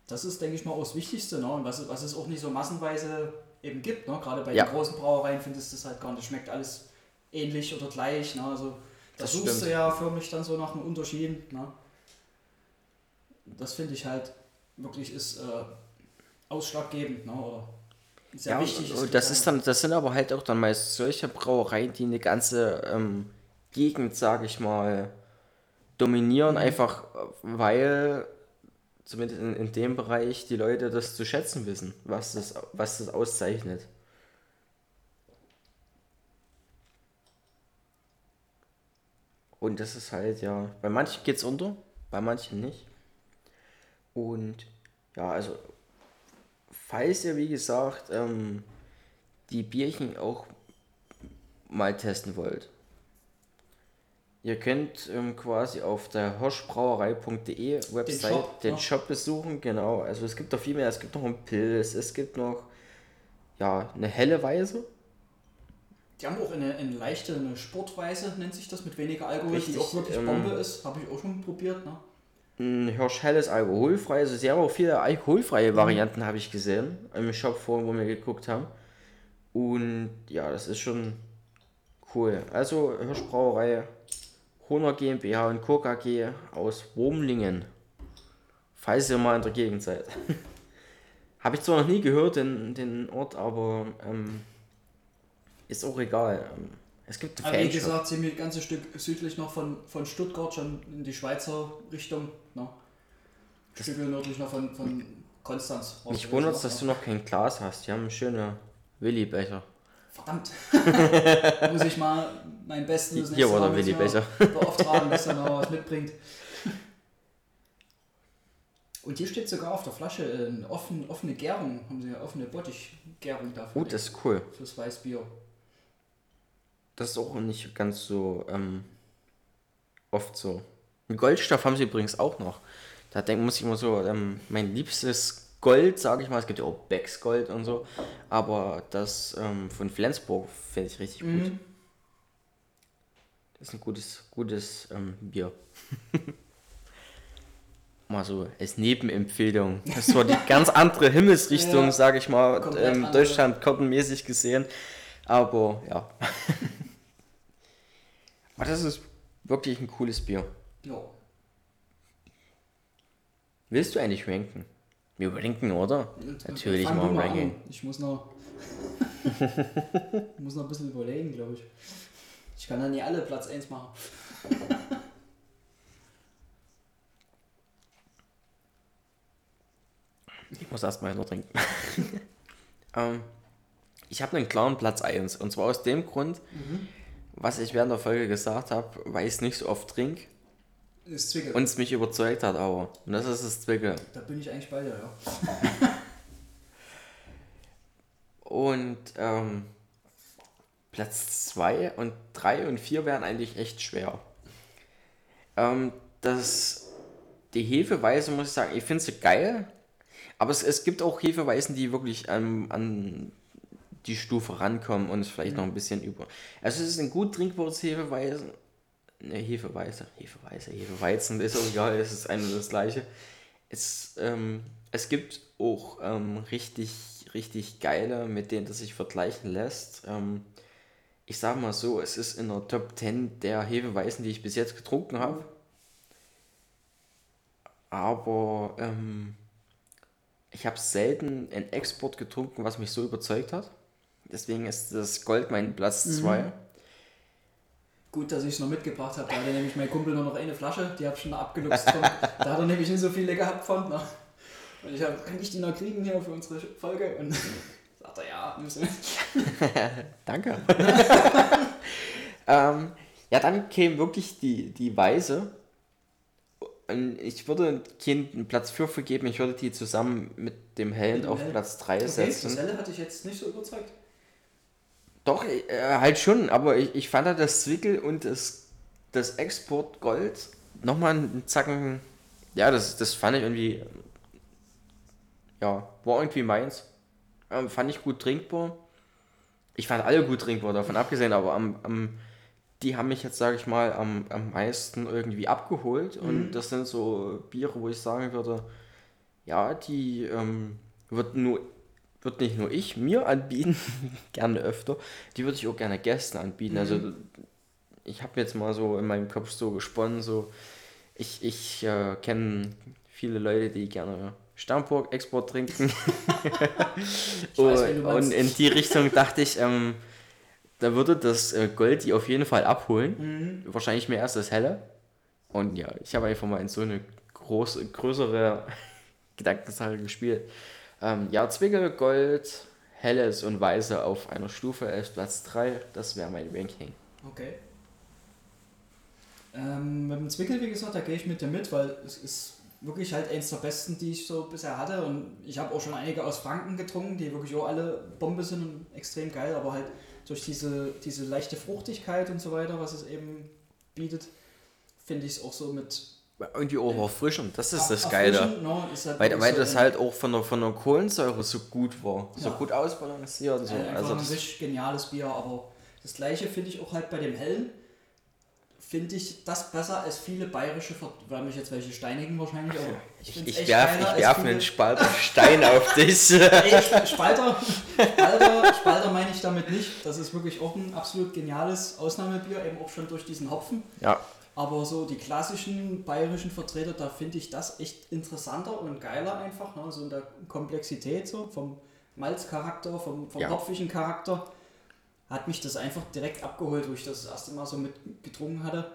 S2: das ist, denke ich mal, auch das Wichtigste, ne? und was, es- was es auch nicht so massenweise eben gibt. Ne? Gerade bei
S1: Ja.
S2: den großen Brauereien findest du es halt gar nicht, schmeckt alles ähnlich oder gleich. Ne? Also, da
S1: Das
S2: suchst
S1: stimmt.
S2: du ja förmlich dann so nach einem Unterschied. Ne? Das finde ich halt wirklich ist äh, ausschlaggebend ne? oder sehr
S1: ja,
S2: wichtig.
S1: und das ist dann, das sind aber halt auch dann meist solche Brauereien, die eine ganze ähm, Gegend, sage ich mal, dominieren, einfach äh, weil zumindest in, in dem Bereich die Leute das zu schätzen wissen, was das, was das auszeichnet. Und das ist halt, ja, bei manchen geht's unter, bei manchen nicht. Und ja, also, falls ihr, wie gesagt, ähm, die Bierchen auch mal testen wollt, ihr könnt ähm, quasi auf der hirschbrauerei.de Website
S2: Shop,
S1: den? Shop besuchen, genau. Also es gibt noch viel mehr, es gibt noch einen Pilz, es gibt noch ja, eine helle Weise.
S2: Die haben auch eine, eine leichte eine Sportweise, nennt sich das, mit weniger Alkohol,
S1: Richtig,
S2: die auch wirklich
S1: ähm,
S2: Bombe ist. Habe ich auch schon probiert. Ne?
S1: Ein Hirsch helles alkoholfrei, also auch viele alkoholfreie Varianten, habe ich gesehen, im Shop vorhin, wo wir geguckt haben. Und ja, das ist schon Cool. Also Hirschbrauerei Honer GmbH und Co. KG aus Wurmlingen. Falls ihr mal in der Gegend seid. Habe ich zwar noch nie gehört, den, den Ort, aber ähm, ist auch egal. Ähm, es gibt
S2: Aber wie gesagt, sind wir ein ganzes Stück südlich noch von, von Stuttgart, schon in die Schweizer Richtung. Ne? Ein Stück nördlich noch von, von Konstanz.
S1: Mich wundert es, dass du noch kein Glas hast. Die haben schöne Willi-Becher.
S2: Verdammt. Muss ich mal mein Bestes
S1: Hier war der Willi-Becher.
S2: beauftragen, dass er noch was mitbringt. Und hier steht sogar auf der Flasche äh, eine offene, offene Gärung, haben sie eine offene Bottichgärung dafür.
S1: Oh, das ist cool.
S2: Fürs Weißbier.
S1: Das ist auch nicht ganz so ähm, oft so. Einen Goldstoff haben sie übrigens auch noch. Da denk, muss ich immer so, ähm, mein liebstes Gold, sage ich mal, es gibt ja auch Becks Gold und so, aber das ähm, von Flensburg finde ich richtig mhm. gut. Das ist ein gutes, gutes ähm, Bier. mal so als Nebenempfehlung. Das war die ganz andere Himmelsrichtung, ja, sage ich mal, ähm, Deutschland kartenmäßig gesehen. Aber ja. Aber das ist wirklich ein cooles Bier. Ja. Willst du eigentlich ranken? Wir ranken, oder? Jetzt Natürlich
S2: mal ranken. Ich muss noch. ich muss noch ein bisschen überlegen, glaube ich. Ich kann dann nicht alle Platz 1 machen.
S1: Ich muss erstmal noch trinken. ähm, ich habe einen klaren Platz 1. Und zwar aus dem Grund, mhm. was ich während der Folge gesagt habe, weil ich es nicht so oft trinke. Ist Zwickel. Und es mich überzeugt hat, aber. Und das ist das Zwickel.
S2: Da bin ich eigentlich bei dir, ja.
S1: und ähm, Platz 2 und 3 und 4 wären eigentlich echt schwer. Ähm, das, die Hefeweise, muss ich sagen, ich finde sie geil. Aber es, es gibt auch Hefeweisen, die wirklich ähm, an die Stufe rankommen und es vielleicht mhm. noch ein bisschen über. Also es ist ein gut trinkbares Hefeweisen. Ne, Hefeweise, Hefeweise, Hefeweizen, ist auch egal, es ist eine und das gleiche. Es, ähm, es gibt auch ähm, richtig, richtig geile, mit denen das sich vergleichen lässt. Ähm, ich sag mal so, es ist in der Top 10 der Hefeweisen, die ich bis jetzt getrunken habe. Aber ähm, ich habe selten einen Export getrunken, was mich so überzeugt hat. Deswegen ist das Gold mein Platz 2. Mhm.
S2: Gut, dass ich es noch mitgebracht habe. Da hatte nämlich mein Kumpel nur noch eine Flasche, die habe ich schon abgeluchst. da hat er nämlich nicht so viele gehabt von. Ne? Und ich habe, kann ich die noch kriegen hier für unsere Folge? Und sagt er, ja, müssen
S1: Danke. ähm, ja, dann käme wirklich die, die Weise ich würde Kind einen Platz 4 vergeben, ich würde die zusammen mit dem Held auf? Platz 3 okay, setzen.
S2: Das Helle hatte ich jetzt nicht so überzeugt.
S1: Doch, äh, halt schon, aber ich, ich fand das Zwickel und das, das Export Gold nochmal einen Zacken. Ja, das, das fand ich irgendwie. Ja, war irgendwie meins. Ähm, fand ich gut trinkbar. Ich fand alle gut trinkbar, davon abgesehen, aber am, am die haben mich jetzt, sage ich mal, am, am meisten irgendwie abgeholt. Mhm. Und das sind so Biere, wo ich sagen würde, ja, die ähm, wird nur wird nicht nur ich mir anbieten, gerne öfter, die würde ich auch gerne Gästen anbieten. Also, mhm. Also ich habe jetzt mal so in meinem Kopf so gesponnen, so ich, ich äh, kenne viele Leute, die gerne Sternburg Export trinken. weiß, und in die Richtung dachte ich, ähm, da würde das äh, Gold die auf jeden Fall abholen. Mhm. Wahrscheinlich mehr erst das Helle. Und ja, ich habe einfach mal in so eine große, größere Gedankensache gespielt. Ähm, ja, Zwickel, Gold, Helles und Weiße auf einer Stufe als Platz 3. Das wäre mein Ranking.
S2: Okay. Ähm, mit dem Zwickel, wie gesagt, da gehe ich mit dir mit, weil es ist wirklich halt eins der besten, die ich so bisher hatte. Und ich habe auch schon einige aus Franken getrunken, die wirklich auch alle Bombe sind und extrem geil, aber halt durch diese, diese leichte Fruchtigkeit und so weiter, was es eben bietet, finde ich es auch so mit.
S1: Irgendwie auch erfrischend, das ist das Geile. No, ist halt weil weil so das halt auch von der, von der Kohlensäure so gut war, so ja. gut ausbalanciert. So.
S2: Äh, also ein richtig geniales Bier, aber das gleiche finde ich auch halt bei dem Hellen. finde ich das besser als viele bayerische, weil mich jetzt welche steinigen wahrscheinlich, aber
S1: Ich, ich werf, ich werf
S2: viele-
S1: einen Spalter Stein auf dich.
S2: Ey, Spalter, Spalter, Spalter meine ich damit nicht. Das ist wirklich auch ein absolut geniales Ausnahmebier, eben auch schon durch diesen Hopfen.
S1: ja,
S2: Aber so die klassischen bayerischen Vertreter, da finde ich das echt interessanter und geiler einfach. Ne? So in der Komplexität, so vom Malzcharakter, vom, vom
S1: Ja.
S2: hopfigen Charakter, hat mich das einfach direkt abgeholt, wo ich das das erste Mal so mit getrunken hatte.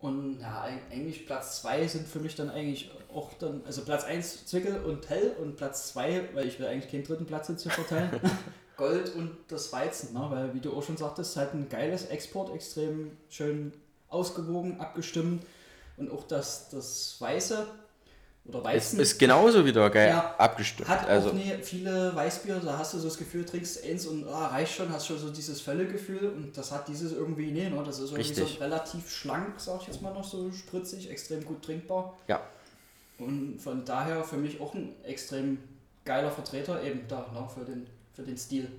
S2: Und ja, eig- eigentlich Platz 2 sind für mich dann eigentlich auch dann, also Platz 1 Zwickel und Hell und Platz 2, weil ich will eigentlich keinen dritten Platz jetzt hier verteilen, Gold und das Weizen, ne? weil wie du auch schon sagtest, halt ein geiles Export, extrem schön ausgewogen, abgestimmt und auch das, das Weiße oder
S1: es
S2: Weizen
S1: ist genauso wieder geil
S2: Ja.
S1: abgestimmt.
S2: hat
S1: Also,
S2: auch viele Weißbier, da hast du so das Gefühl, trinkst eins und ah, reicht schon, hast schon so dieses Völlegefühl und das hat dieses irgendwie, nee, ne? das ist irgendwie
S1: Richtig.
S2: so relativ schlank, sag ich jetzt mal noch so spritzig, extrem gut trinkbar.
S1: ja,
S2: Und von daher für mich auch ein extrem geiler Vertreter eben da, ne, für den, für den Stil.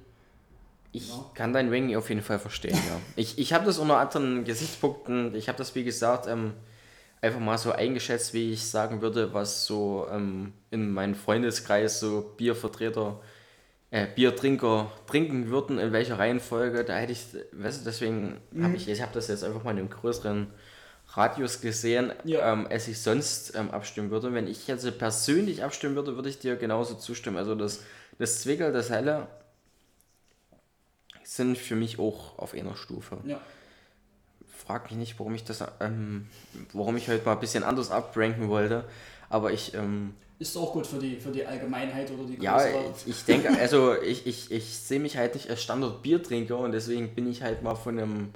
S1: Ich
S2: Ja.
S1: kann dein Ranking auf jeden Fall verstehen, ja. Ich, ich habe das unter anderen Gesichtspunkten, ich habe das wie gesagt ähm, einfach mal so eingeschätzt, wie ich sagen würde, was so ähm, in meinem Freundeskreis so Biervertreter, äh, Biertrinker trinken würden, in welcher Reihenfolge. Da hätte ich, weißt du, deswegen habe ich, ich habe das jetzt einfach mal in einem größeren Radius gesehen,
S2: Ja.
S1: ähm, als ich sonst ähm, abstimmen würde. Wenn ich jetzt persönlich abstimmen würde, würde ich dir genauso zustimmen. Also das, das Zwickel, das Helle sind für mich auch auf einer Stufe.
S2: Ja.
S1: Frag mich nicht, warum ich das, ähm, warum ich heute mal ein bisschen anders abranken wollte. Aber ich, ähm,
S2: Ist auch gut für die, für die Allgemeinheit oder die
S1: ja,
S2: größere-
S1: ich, ich denke, also ich, ich, ich sehe mich halt nicht als Standard-Biertrinker und deswegen bin ich halt mal von einem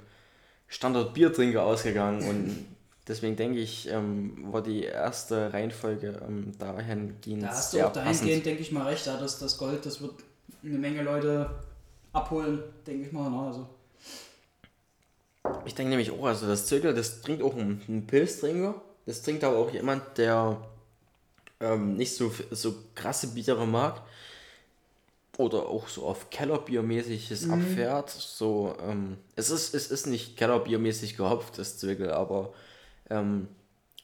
S1: Standard-Biertrinker ausgegangen und deswegen denke ich, ähm, war die erste Reihenfolge ähm, dahingehend
S2: Da hast du auch dahingehend,
S1: passend.
S2: denke ich mal, recht, ja, dass das Gold, das wird eine Menge Leute abholen, denke ich mal. Ne? Also,
S1: Ich denke nämlich auch, also das Zirkel, das trinkt auch ein, ein Pilztrinker. Das trinkt aber auch jemand, der ähm, nicht so, so krasse Biere mag. Oder auch so auf Kellerbiermäßiges abfährt. So, ähm, es, ist, es ist nicht Kellerbiermäßig gehopft, das Zirkel, aber ähm,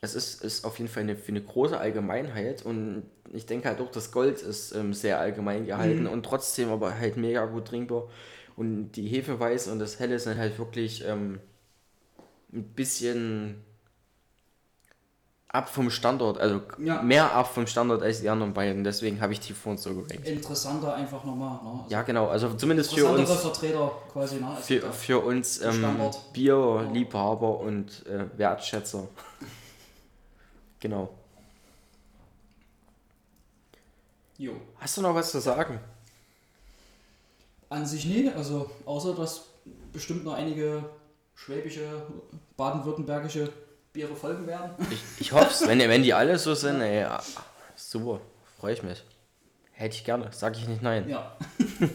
S1: es ist, ist auf jeden Fall eine, für eine große Allgemeinheit. Und ich denke halt auch, das Gold ist ähm, sehr allgemein gehalten und trotzdem aber halt mega gut trinkbar. Und die Hefeweiß und das Helle sind halt wirklich ähm, ein bisschen ab vom Standort, also
S2: Ja.
S1: mehr ab vom Standort als die anderen beiden. Deswegen habe ich die vor uns so gerankt.
S2: interessanter einfach nochmal. Ne? Also
S1: Ja, genau. Also zumindest für uns,
S2: Vertreter quasi. Ne? Also
S1: für, für uns ähm. Bierliebhaber und äh, Wertschätzer. genau.
S2: jo.
S1: Hast du noch was zu sagen?
S2: An sich nie, also außer dass bestimmt noch einige schwäbische, baden-württembergische Biere folgen werden.
S1: Ich, ich hoffe es, wenn, wenn die alle so sind, ey, ah, super, freue ich mich. Hätte ich gerne, sag ich nicht nein.
S2: Ja.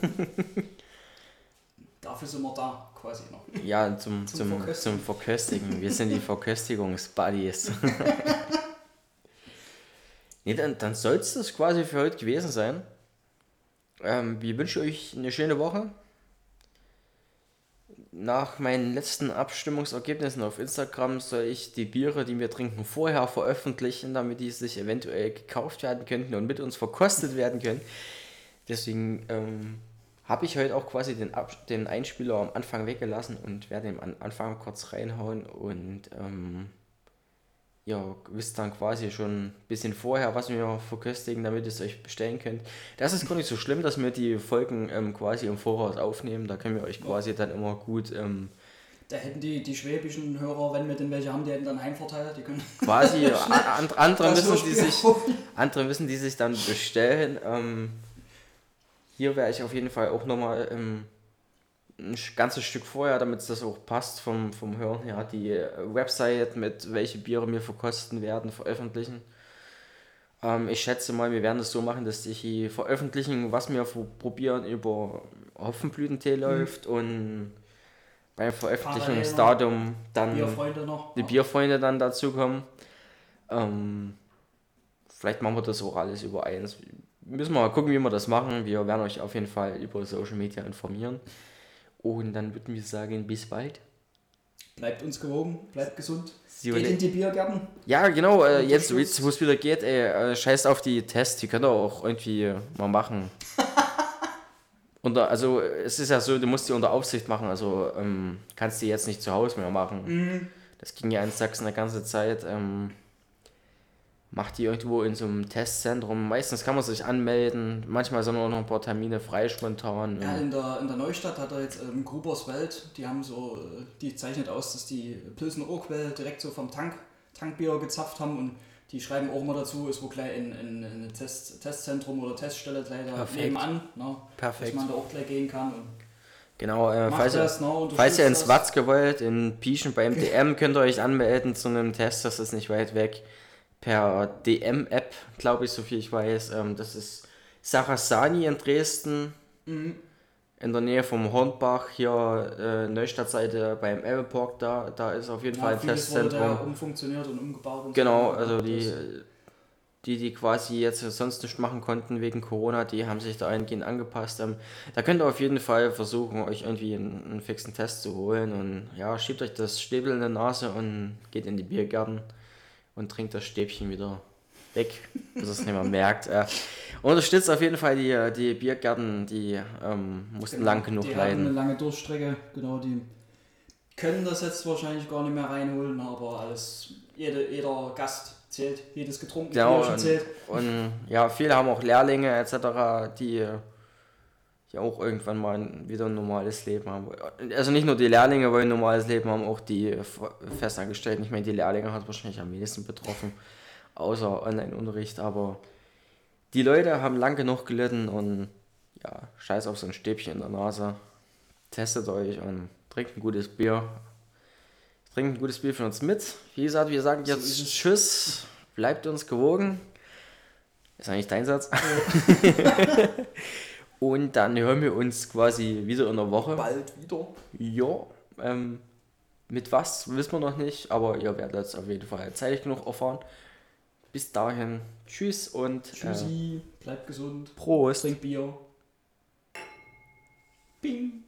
S2: Dafür sind wir da quasi noch.
S1: Ja, zum,
S2: Zum
S1: zum, zum,
S2: Verköstigen.
S1: Verköstigen. Wir sind die Verköstigungsbuddies. Nee, dann, dann soll es das quasi für heute gewesen sein. Ähm, wir wünschen euch eine schöne Woche. Nach meinen letzten Abstimmungsergebnissen auf Instagram soll ich die Biere, die wir trinken, vorher veröffentlichen, damit die sich eventuell gekauft werden könnten und mit uns verkostet werden können. Deswegen ähm, habe ich heute auch quasi den, Ab den Einspieler am Anfang weggelassen und werde ihn am Anfang kurz reinhauen und ähm, ja, wisst dann quasi schon ein bisschen vorher, was wir verköstigen, damit ihr es euch bestellen könnt. Das ist gar nicht so schlimm, dass wir die Folgen ähm, quasi im Voraus aufnehmen. Da können wir euch quasi dann immer gut ähm,
S2: Da hätten die, die schwäbischen Hörer, wenn wir denn welche haben, die hätten dann Heimvorteil. Die können
S1: quasi a- and, andere, müssen, die sich, andere müssen die sich dann bestellen. Ähm, hier werde ich auf jeden Fall auch nochmal ähm, ein ganzes Stück vorher, damit das auch passt vom, vom Hören her, die äh, Website mit welche Biere wir verkosten werden, veröffentlichen. Ähm, ich schätze mal, wir werden es so machen, dass die veröffentlichen, was wir probieren, über Hopfenblütentee läuft und beim Veröffentlichungsdatum dann
S2: Bierfreunde
S1: die Bierfreunde dann dazukommen. Ähm, vielleicht machen wir das auch alles über eins. Müssen wir mal gucken, wie wir das machen. Wir werden euch auf jeden Fall über Social Media informieren. Und dann würden wir sagen, bis bald.
S2: Bleibt uns gewogen, bleibt gesund.
S1: Sie
S2: Geht in die Biergärten.
S1: Ja, genau, äh, jetzt, jetzt wo es wieder geht, ey, äh, scheißt auf die Tests, die könnt ihr auch irgendwie mal machen. unter, also es ist ja so, du musst die unter Aufsicht machen, also ähm, kannst die jetzt nicht zu Hause mehr machen.
S2: Mhm.
S1: Das ging ja in Sachsen eine ganze Zeit. Ähm, macht die irgendwo in so einem Testzentrum. Meistens kann man sich anmelden, manchmal sind auch noch ein paar Termine frei spontan.
S2: Ja, in der, in der Neustadt hat er jetzt ähm, Grubers Welt, die haben so, äh, die zeichnet aus, dass die Pilsner Urquell direkt so vom Tank, Tankbier gezapft haben und die schreiben auch immer dazu, ist wo gleich ein, ein, ein Test, Testzentrum oder Teststelle gleich da
S1: Perfekt.
S2: nebenan, ne,
S1: Perfekt.
S2: dass man da auch gleich gehen kann und
S1: Genau, äh, falls, ihr,
S2: das, ne,
S1: falls ihr
S2: unterstützt
S1: ins
S2: das.
S1: Watzke wollt, in Pieschen beim DM, könnt ihr euch anmelden zu einem Test, das ist nicht weit weg. Per DM-App, glaube ich, so viel ich weiß. Ähm, das ist Sarasani in Dresden,
S2: Mhm.
S1: in der Nähe vom Hornbach, hier äh, Neustadtseite beim Elbepark, da, da ist auf jeden Fall
S2: Ja,
S1: ein
S2: vieles wurde
S1: Testzentrum.
S2: da umfunktioniert und umgebaut und
S1: Genau,
S2: so.
S1: also die, die, die quasi jetzt sonst nicht machen konnten wegen Corona, die haben sich da eingehend angepasst. Ähm, da könnt ihr auf jeden Fall versuchen, euch irgendwie einen, einen fixen Test zu holen und ja, schiebt euch das Stäbel in die Nase und geht in die Biergärten und trinkt das Stäbchen wieder weg, bis es nicht mehr merkt. Äh, unterstützt auf jeden Fall die, die Biergärten, die ähm, mussten
S2: Genau,
S1: lang genug
S2: die hatten eine
S1: leiden.
S2: lange Durchstrecke, genau, die können das jetzt wahrscheinlich gar nicht mehr reinholen, aber alles, jede, jeder Gast zählt, jedes getrunkene
S1: Genau,
S2: Bierchen
S1: und,
S2: zählt.
S1: und ja, viele haben auch Lehrlinge etc., die ja auch irgendwann mal wieder ein normales Leben haben. Also nicht nur die Lehrlinge wollen ein normales Leben haben, auch die Festangestellten. Ich meine, die Lehrlinge hat wahrscheinlich am wenigsten betroffen, außer Online-Unterricht, aber die Leute haben lang genug gelitten und ja, scheiß auf so ein Stäbchen in der Nase. Testet euch und trinkt ein gutes Bier. Trinkt ein gutes Bier von uns mit. Wie gesagt, wir sagen
S2: So
S1: jetzt
S2: es.
S1: Tschüss. Bleibt uns gewogen. Ist eigentlich dein Satz. Und dann hören wir uns quasi wieder in der Woche.
S2: Bald wieder.
S1: Ja, ähm, mit was wissen wir noch nicht, aber ihr werdet es auf jeden Fall zeitig genug erfahren. Bis dahin, tschüss und äh,
S2: Tschüssi, bleibt gesund,
S1: Prost.
S2: trinkt Bier. Bing.